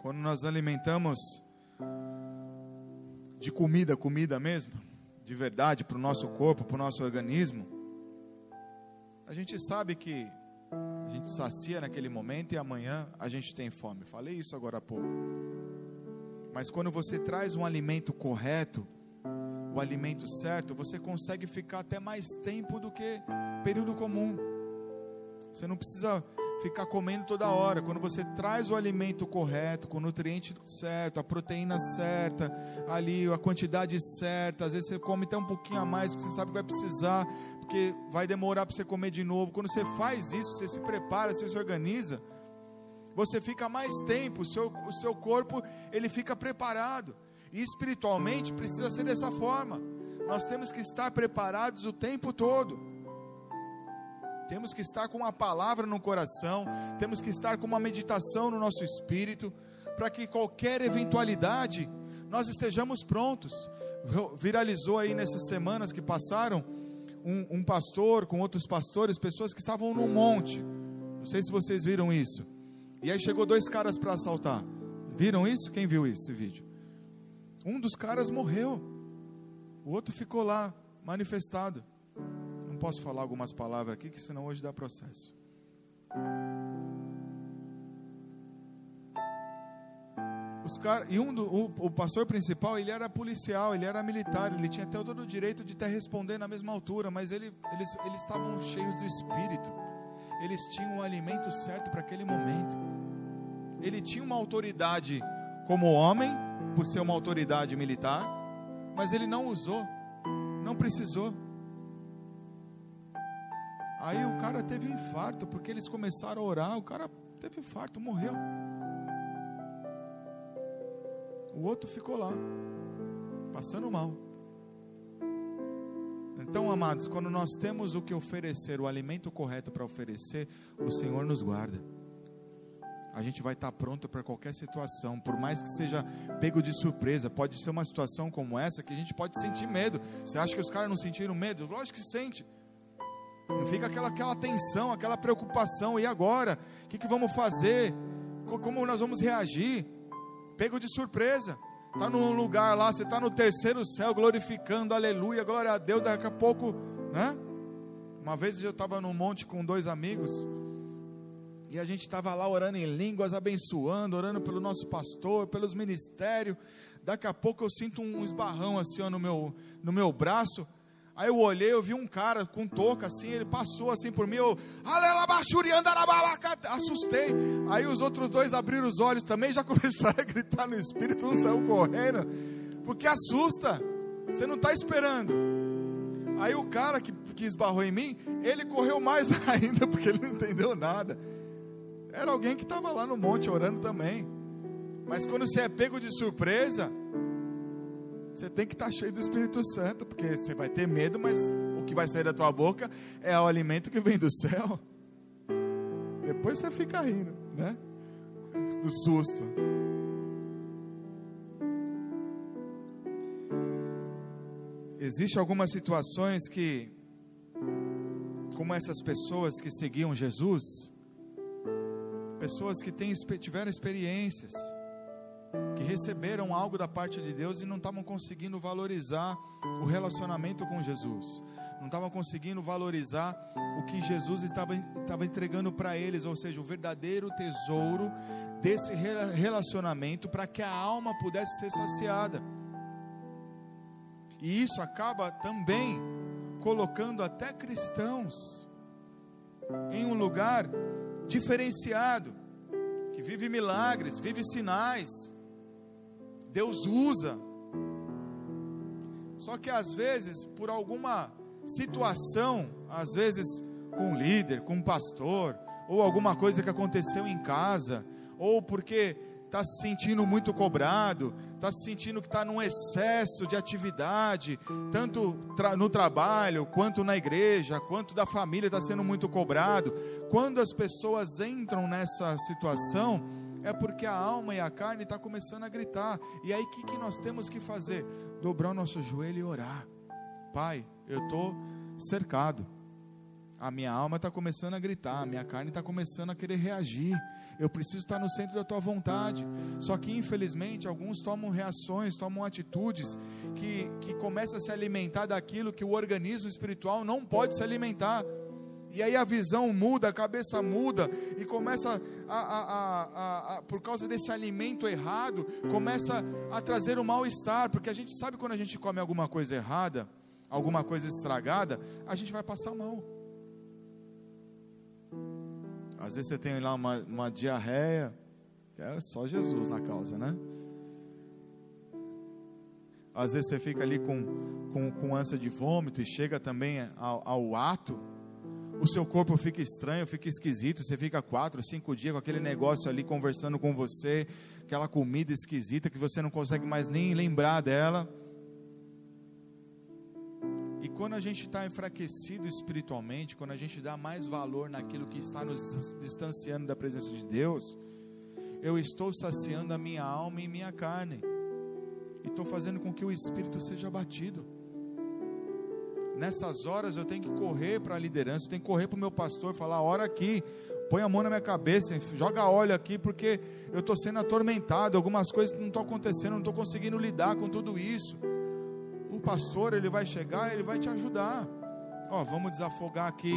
Quando nós alimentamos de comida, comida mesmo, de verdade, para o nosso corpo, para o nosso organismo, a gente sabe que a gente sacia naquele momento e amanhã a gente tem fome. Falei isso agora há pouco. Mas quando você traz um alimento correto, o alimento certo, você consegue ficar até mais tempo do que período comum. Você não precisa ficar comendo toda hora. Quando você traz o alimento correto, com o nutriente certo, a proteína certa, ali a quantidade certa, às vezes você come até um pouquinho a mais, porque você sabe que vai precisar, porque vai demorar para você comer de novo. Quando você faz isso, você se prepara, você se organiza, você fica mais tempo, o seu, o seu corpo ele fica preparado. E espiritualmente precisa ser dessa forma. Nós temos que estar preparados o tempo todo. Temos que estar com uma palavra no coração, temos que estar com uma meditação no nosso espírito, para que qualquer eventualidade nós estejamos prontos. Viralizou aí nessas semanas que passaram um, um pastor com outros pastores, pessoas que estavam no monte. Não sei se vocês viram isso. E aí chegou dois caras para assaltar. Viram isso? Quem viu esse vídeo? Um dos caras morreu. O outro ficou lá, manifestado posso falar algumas palavras aqui, que senão hoje dá processo. Os cara, e um do, o, o, pastor principal, ele era policial, ele era militar, ele tinha até todo o direito de até responder na mesma altura, mas ele, eles, eles estavam cheios do espírito, eles tinham o alimento certo para aquele momento. Ele tinha uma autoridade como homem, por ser uma autoridade militar, mas ele não usou, não precisou. Aí o cara teve infarto, porque eles começaram a orar, o cara teve infarto, morreu. O outro ficou lá, passando mal. Então, amados, quando nós temos o que oferecer, o alimento correto para oferecer, o Senhor nos guarda. A gente vai estar pronto para qualquer situação, por mais que seja pego de surpresa. Pode ser uma situação como essa que a gente pode sentir medo. Você acha que os caras não sentiram medo? Lógico que sente. Não fica aquela, aquela tensão, aquela preocupação. E agora? O que, que vamos fazer? Como nós vamos reagir? Pego de surpresa. está num lugar lá, você está no terceiro céu, glorificando, aleluia, glória a Deus, daqui a pouco, né? Uma vez eu estava num monte com dois amigos, e a gente estava lá orando em línguas, abençoando, orando pelo nosso pastor, pelos ministérios. Daqui a pouco eu sinto um esbarrão assim ó, no, meu, no meu braço. Aí eu olhei, eu vi um cara com touca assim, ele passou assim por mim, eu, assustei. Aí os outros dois abriram os olhos também, já começaram a gritar no espírito, não saiu correndo, porque assusta, você não está esperando. Aí o cara que, que esbarrou em mim, ele correu mais ainda, porque ele não entendeu nada. Era alguém que estava lá no monte orando também. Mas quando você é pego de surpresa, você tem que estar tá cheio do Espírito Santo, porque você vai ter medo, mas o que vai sair da tua boca é o alimento que vem do céu. Depois você fica rindo, né? Do susto. Existem algumas situações que, como essas pessoas que seguiam Jesus, pessoas que tiveram experiências, que receberam algo da parte de Deus e não estavam conseguindo valorizar o relacionamento com Jesus, não estavam conseguindo valorizar o que Jesus estava, estava entregando para eles, ou seja, o verdadeiro tesouro desse relacionamento para que a alma pudesse ser saciada. E isso acaba também colocando até cristãos em um lugar diferenciado, que vive milagres, vive sinais, Deus usa. Só que às vezes, por alguma situação, às vezes com um líder, com um pastor, ou alguma coisa que aconteceu em casa, ou porque está se sentindo muito cobrado, está se sentindo que está num excesso de atividade, tanto tra no trabalho, quanto na igreja, quanto da família está sendo muito cobrado. Quando as pessoas entram nessa situação, é porque a alma e a carne está começando a gritar. E aí o que, que nós temos que fazer? Dobrar o nosso joelho e orar. Pai, eu estou cercado. A minha alma está começando a gritar, a minha carne está começando a querer reagir. Eu preciso estar no centro da tua vontade. Só que, infelizmente, alguns tomam reações, tomam atitudes que, que começam a se alimentar daquilo que o organismo espiritual não pode se alimentar. E aí a visão muda, a cabeça muda, e começa a, a, a, por causa desse alimento errado, começa a trazer o um mal-estar, porque a gente sabe quando a gente come alguma coisa errada, alguma coisa estragada, a gente vai passar mal. Às vezes você tem lá uma, uma diarreia, é só Jesus na causa, né? Às vezes você fica ali com, com, com ânsia de vômito e chega também ao, ao ato, o seu corpo fica estranho, fica esquisito, você fica quatro, cinco dias com aquele negócio ali conversando com você, aquela comida esquisita que você não consegue mais nem lembrar dela. E quando a gente está enfraquecido espiritualmente, quando a gente dá mais valor naquilo que está nos distanciando da presença de Deus, eu estou saciando a minha alma e minha carne, e estou fazendo com que o espírito seja abatido. Nessas horas eu tenho que correr para a liderança, eu tenho que correr para o meu pastor e falar: ora aqui, põe a mão na minha cabeça, joga óleo aqui, porque eu estou sendo atormentado, algumas coisas não estão acontecendo, não estou conseguindo lidar com tudo isso pastor, ele vai chegar, ele vai te ajudar. Ó, vamos desafogar aqui,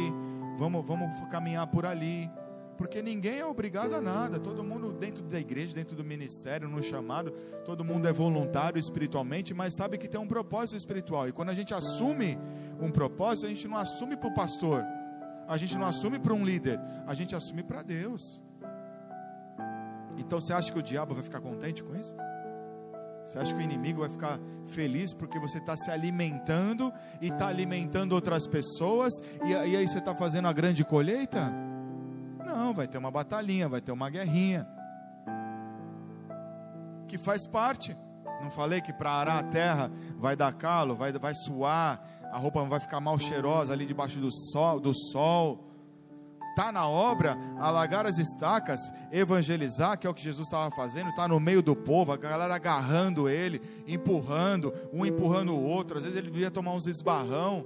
vamos, vamos caminhar por ali. Porque ninguém é obrigado a nada, todo mundo dentro da igreja, dentro do ministério, no chamado, todo mundo é voluntário espiritualmente, mas sabe que tem um propósito espiritual. E quando a gente assume um propósito, a gente não assume para o pastor, a gente não assume para um líder, a gente assume para Deus. Então você acha que o diabo vai ficar contente com isso? Você acha que o inimigo vai ficar feliz porque você está se alimentando e está alimentando outras pessoas e, aí você está fazendo a grande colheita? Não, vai ter uma batalhinha, vai ter uma guerrinha. Que faz parte. Não falei que para arar a terra vai dar calo, vai, vai suar, a roupa vai ficar mal cheirosa ali debaixo do sol, do sol está na obra, alagar as estacas, evangelizar, que é o que Jesus estava fazendo, está no meio do povo, a galera agarrando ele, empurrando, um empurrando o outro, às vezes ele devia tomar uns esbarrão.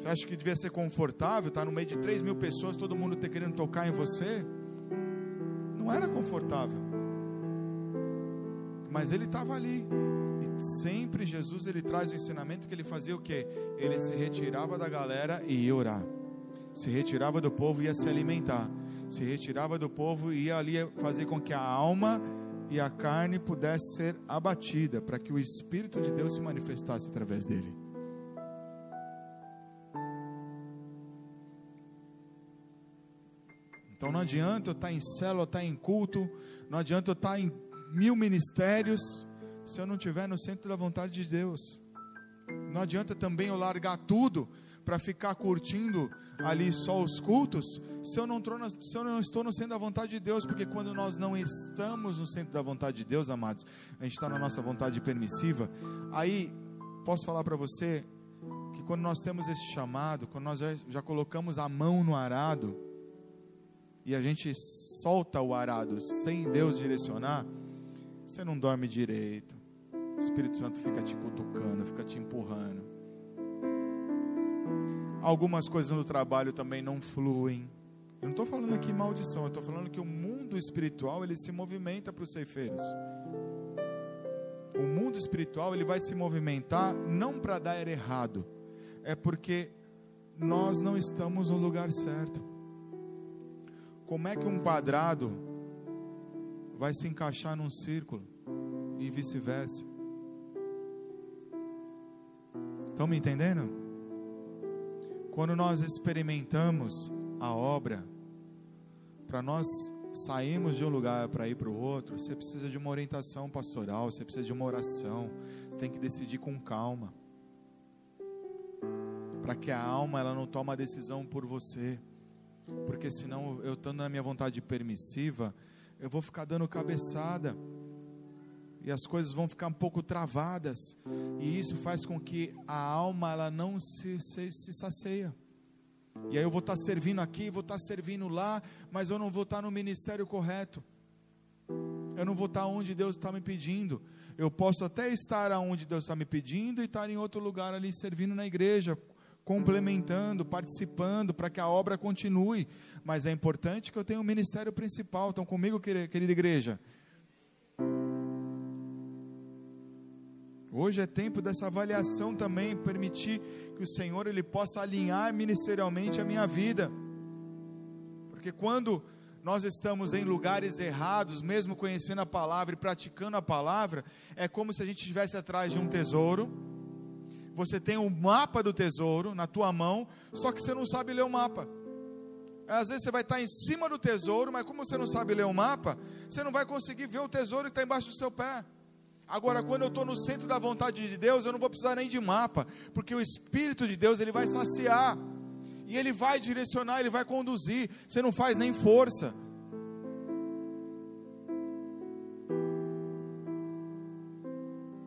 Você acha que devia ser confortável estar tá no meio de 3 mil pessoas, todo mundo ter querendo tocar em você? Não era confortável. Mas ele estava ali. E sempre Jesus ele traz o ensinamento que ele fazia o quê? Ele se retirava da galera e ia orar. Se retirava do povo e ia se alimentar. Se retirava do povo e ia ali fazer com que a alma e a carne pudesse ser abatida, para que o Espírito de Deus se manifestasse através dele. Não adianta eu estar em célula, estar em culto, não adianta eu estar em mil ministérios, se eu não estiver no centro da vontade de Deus. Não adianta também eu largar tudo para ficar curtindo ali só os cultos, se eu, não se eu não estou no centro da vontade de Deus, porque quando nós não estamos no centro da vontade de Deus, amados, a gente está na nossa vontade permissiva, aí posso falar para você que quando nós temos esse chamado, quando nós já, já colocamos a mão no arado, e a gente solta o arado sem Deus direcionar, você não dorme direito. O Espírito Santo fica te cutucando, fica te empurrando. Algumas coisas no trabalho também não fluem. Eu não estou falando aqui maldição, eu estou falando que o mundo espiritual ele se movimenta para os ceifeiros. O mundo espiritual ele vai se movimentar não para dar errado, é porque nós não estamos no lugar certo. Como é que um quadrado vai se encaixar num círculo e vice-versa? Estão me entendendo? Quando nós experimentamos a obra, para nós sairmos de um lugar para ir para o outro, você precisa de uma orientação pastoral, você precisa de uma oração, você tem que decidir com calma, para que a alma ela não tome a decisão por você porque senão eu estando na minha vontade permissiva, eu vou ficar dando cabeçada e as coisas vão ficar um pouco travadas e isso faz com que a alma ela não se, se, se sacia. E aí eu vou estar servindo aqui, vou estar servindo lá, mas eu não vou estar no ministério correto. Eu não vou estar onde Deus está me pedindo. Eu posso até estar onde Deus está me pedindo e estar em outro lugar ali servindo na igreja, complementando, participando, para que a obra continue. Mas é importante que eu tenha um ministério principal. Estão comigo, querida igreja? Hoje é tempo dessa avaliação também, permitir que o Senhor ele possa alinhar ministerialmente a minha vida. Porque quando nós estamos em lugares errados, mesmo conhecendo a palavra e praticando a palavra, é como se a gente estivesse atrás de um tesouro você tem um mapa do tesouro na tua mão, só que você não sabe ler o mapa. Às vezes você vai estar em cima do tesouro, mas como você não sabe ler o mapa, você não vai conseguir ver o tesouro que está embaixo do seu pé. Agora, quando eu estou no centro da vontade de Deus, eu não vou precisar nem de mapa, porque o Espírito de Deus ele vai saciar e ele vai direcionar, ele vai conduzir. Você não faz nem força.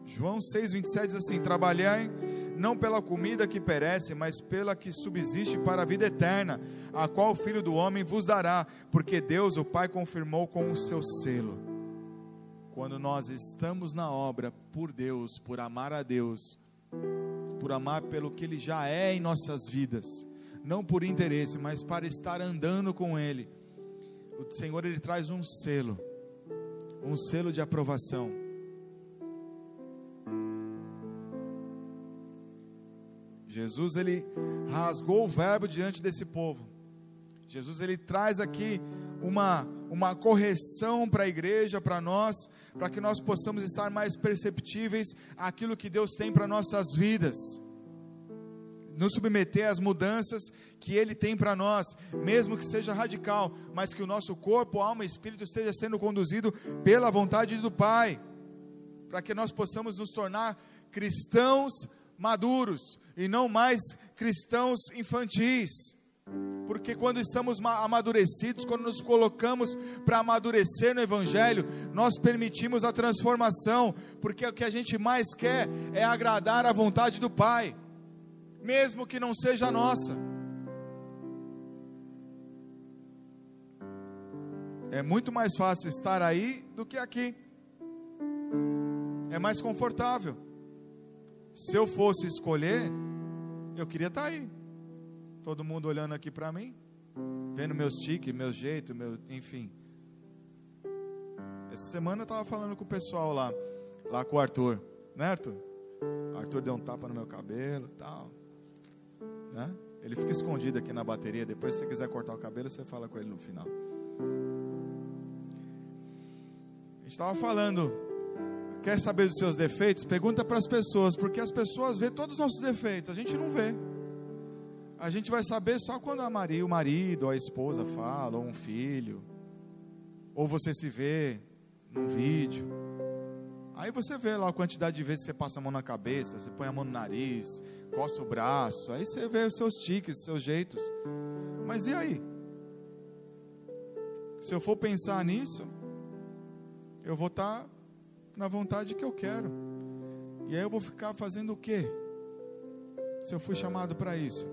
João 6,27 diz assim: Trabalhai não pela comida que perece, mas pela que subsiste para a vida eterna, a qual o Filho do Homem vos dará, porque Deus, o Pai, confirmou com o seu selo. Quando nós estamos na obra por Deus, por amar a Deus, por amar pelo que Ele já é em nossas vidas, não por interesse, mas para estar andando com Ele, o Senhor Ele traz um selo, um selo de aprovação Jesus ele rasgou o verbo diante desse povo. Jesus ele traz aqui uma uma correção para a igreja, para nós, para que nós possamos estar mais perceptíveis àquilo que Deus tem para nossas vidas. Nos submeter às mudanças que Ele tem para nós, mesmo que seja radical, mas que o nosso corpo, alma e espírito esteja sendo conduzido pela vontade do Pai, para que nós possamos nos tornar cristãos maduros e não mais cristãos infantis. Porque quando estamos amadurecidos, quando nos colocamos para amadurecer no Evangelho, nós permitimos a transformação, porque o que a gente mais quer é agradar a vontade do Pai, mesmo que não seja a nossa. É muito mais fácil estar aí do que aqui, é mais confortável. Se eu fosse escolher, eu queria estar tá aí. Todo mundo olhando aqui para mim, vendo meus tiques, meu jeito, meu, enfim. Essa semana eu estava falando com o pessoal lá. lá com o Arthur, né, Arthur? O Arthur deu um tapa no meu cabelo, tal, né? Ele fica escondido aqui na bateria. Depois, se você quiser cortar o cabelo, você fala com ele no final. A gente estava falando. Quer saber dos seus defeitos? Pergunta para as pessoas, porque as pessoas vê todos os nossos defeitos, a gente não vê. A gente vai saber só quando a Maria, o marido a esposa fala, ou um filho, ou você se vê num vídeo. Aí você vê lá a quantidade de vezes que você passa a mão na cabeça, você põe a mão no nariz, coça o braço, aí você vê os seus tiques, seus jeitos. Mas e aí? Se eu for pensar nisso, eu vou estar na vontade que eu quero. E aí eu vou ficar fazendo o quê? Se eu fui chamado para isso.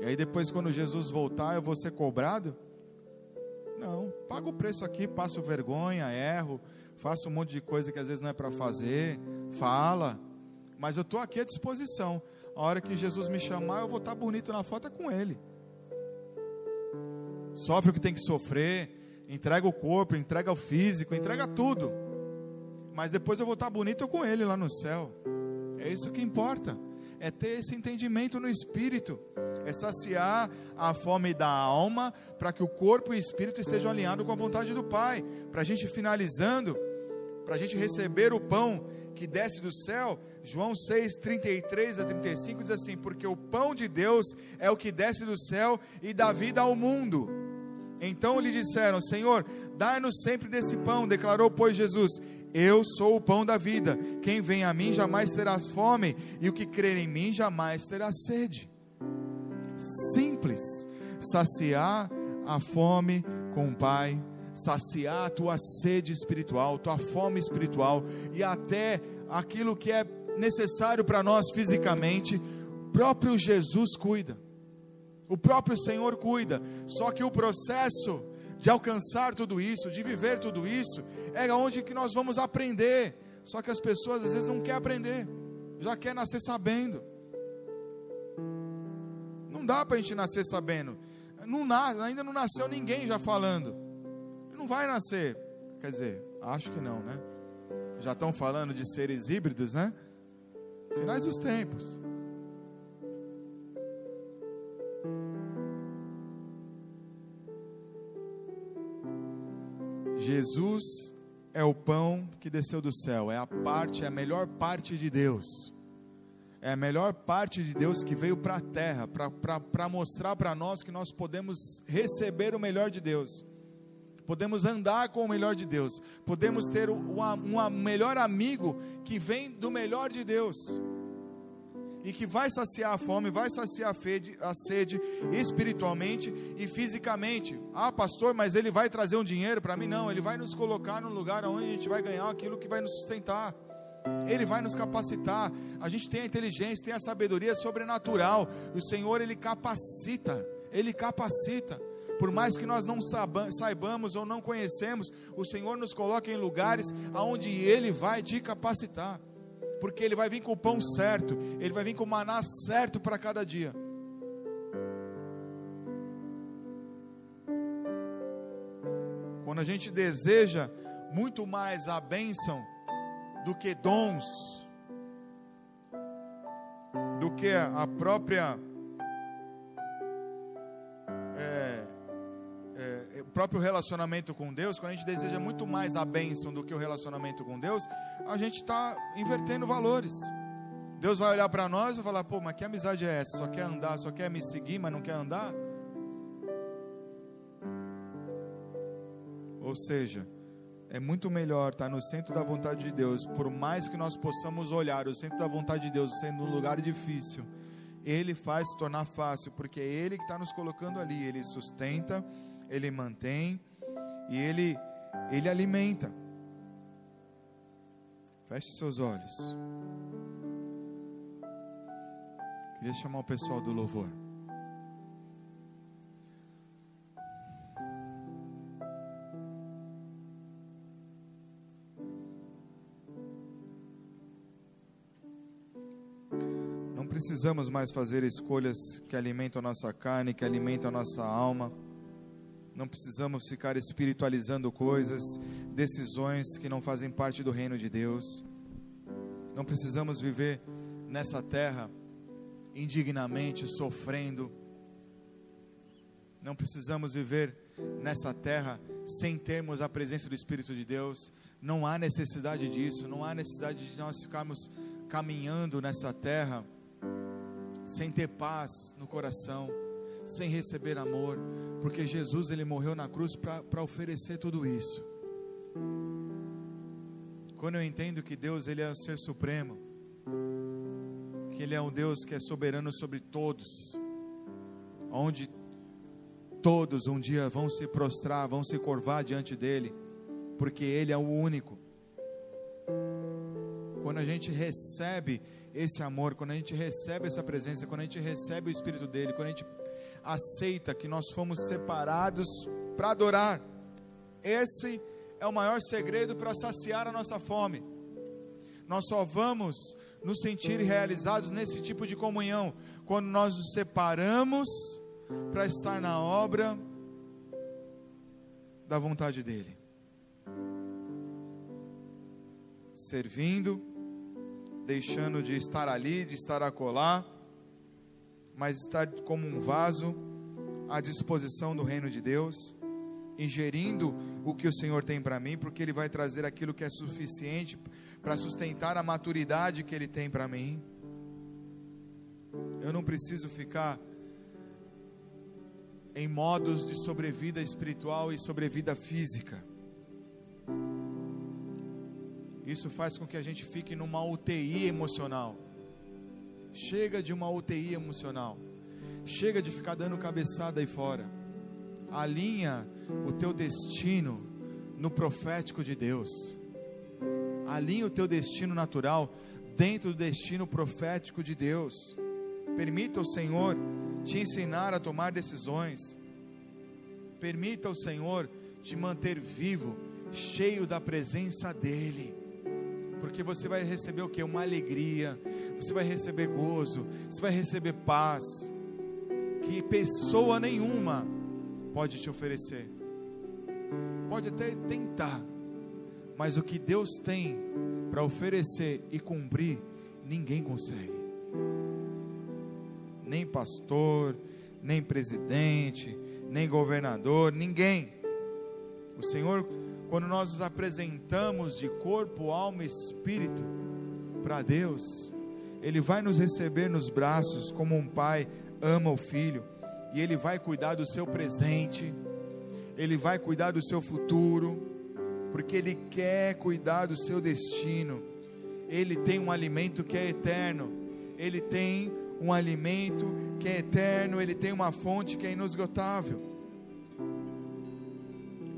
E aí depois quando Jesus voltar, eu vou ser cobrado? Não, pago o preço aqui, passo vergonha, erro, faço um monte de coisa que às vezes não é para fazer, fala, mas eu estou aqui à disposição. A hora que Jesus me chamar, eu vou estar bonito na foto é com Ele. Sofre o que tem que sofrer, entrega o corpo, entrega o físico, entrega tudo. Mas depois eu vou estar bonito com Ele lá no céu. É isso que importa. É ter esse entendimento no espírito é saciar a fome da alma, para que o corpo e o espírito estejam alinhados com a vontade do Pai. Para a gente finalizando, para a gente receber o pão que desce do céu, João 6, 33 a 35 diz assim: Porque o pão de Deus é o que desce do céu e dá vida ao mundo. Então lhe disseram: Senhor, dai-nos sempre desse pão. Declarou, pois, Jesus: Eu sou o pão da vida. Quem vem a mim jamais terá fome, e o que crer em mim jamais terá sede simples: saciar a fome com o Pai, saciar a tua sede espiritual, tua fome espiritual e até aquilo que é necessário para nós fisicamente, próprio Jesus cuida. O próprio Senhor cuida. Só que o processo de alcançar tudo isso, de viver tudo isso, é onde que nós vamos aprender. Só que as pessoas às vezes não querem aprender, já quer nascer sabendo. Não dá para a gente nascer sabendo. Não nasce, ainda não nasceu ninguém já falando. Não vai nascer. Quer dizer, acho que não, né? Já estão falando de seres híbridos, né? Finais dos tempos. Jesus é o pão que desceu do céu, é a parte, é a melhor parte de Deus. É a melhor parte de Deus que veio para a terra, para mostrar para nós que nós podemos receber o melhor de Deus, podemos andar com o melhor de Deus, podemos ter um, melhor amigo que vem do melhor de Deus e que vai saciar a fome, vai saciar a, fede, a sede espiritualmente e fisicamente. Ah, pastor, mas ele vai trazer um dinheiro para mim? Não, ele vai nos colocar num lugar onde a gente vai ganhar aquilo que vai nos sustentar. Ele vai nos capacitar. A gente tem a inteligência, tem a sabedoria sobrenatural. O Senhor, Ele capacita. Ele capacita. Por mais que nós não saibamos ou não conhecemos, o Senhor nos coloca em lugares aonde Ele vai te capacitar. Porque Ele vai vir com o pão certo, Ele vai vir com o maná certo para cada dia. Quando a gente deseja muito mais a bênção do que dons, do que a própria próprio relacionamento com Deus, quando a gente deseja muito mais a bênção do que o relacionamento com Deus, a gente está invertendo valores. Deus vai olhar para nós e falar: pô, mas que amizade é essa? Só quer andar, só quer me seguir, mas não quer andar? Ou seja, é muito melhor estar no centro da vontade de Deus, por mais que nós possamos olhar o centro da vontade de Deus sendo um lugar difícil, Ele faz se tornar fácil, porque é Ele que está nos colocando ali, Ele sustenta, Ele mantém e Ele, Ele alimenta. Feche seus olhos. Queria chamar o pessoal do louvor. precisamos mais fazer escolhas que alimentam a nossa carne, que alimentam a nossa alma. Não precisamos ficar espiritualizando coisas, decisões que não fazem parte do reino de Deus. Não precisamos viver nessa terra indignamente sofrendo. Não precisamos viver nessa terra sem termos a presença do Espírito de Deus. Não há necessidade disso, não há necessidade de nós ficarmos caminhando nessa terra sem ter paz no coração, sem receber amor, porque Jesus ele morreu na cruz para oferecer tudo isso. Quando eu entendo que Deus ele é o ser supremo, que ele é um Deus que é soberano sobre todos, onde todos um dia vão se prostrar, vão se curvar diante dele, porque ele é o único. Quando a gente recebe esse amor, quando a gente recebe essa presença, quando a gente recebe o Espírito dele, quando a gente aceita que nós fomos separados para adorar, esse é o maior segredo para saciar a nossa fome. Nós só vamos nos sentir realizados nesse tipo de comunhão quando nós nos separamos para estar na obra da vontade dele. Servindo, deixando de estar ali, de estar acolá, mas estar como um vaso à disposição do reino de Deus, ingerindo o que o Senhor tem para mim, porque Ele vai trazer aquilo que é suficiente para sustentar a maturidade que Ele tem para mim. Eu não preciso ficar em modos de sobrevida espiritual e sobrevida física. Isso faz com que a gente fique numa UTI emocional. Chega de uma UTI emocional. Chega de ficar dando cabeçada aí fora. Alinha o teu destino no profético de Deus. Alinha o teu destino natural dentro do destino profético de Deus. Permita o Senhor te ensinar a tomar decisões. Permita o Senhor te manter vivo, cheio da presença dEle porque você vai receber o que? Uma alegria, você vai receber gozo, você vai receber paz, que pessoa nenhuma pode te oferecer. Pode até tentar, mas o que Deus tem para oferecer e cumprir, ninguém consegue. Nem pastor, nem presidente, nem governador, ninguém. O Senhor quando nós nos apresentamos de corpo, alma e espírito para Deus, Ele vai nos receber nos braços como um pai ama o filho, e Ele vai cuidar do seu presente, Ele vai cuidar do seu futuro, porque Ele quer cuidar do seu destino. Ele tem um alimento que é eterno, Ele tem um alimento que é eterno, Ele tem uma fonte que é inesgotável.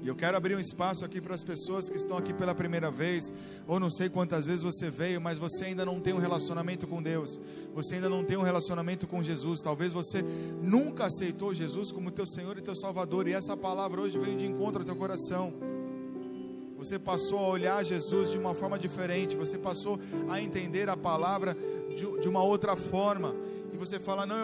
E eu quero abrir um espaço aqui para as pessoas que estão aqui pela primeira vez, ou não sei quantas vezes você veio, mas você ainda não tem um relacionamento com Deus. Você ainda não tem um relacionamento com Jesus. Talvez você nunca aceitou Jesus como teu Senhor e teu Salvador, e essa palavra hoje veio de encontro ao teu coração. Você passou a olhar Jesus de uma forma diferente, você passou a entender a palavra de, de uma outra forma, e você fala: Não,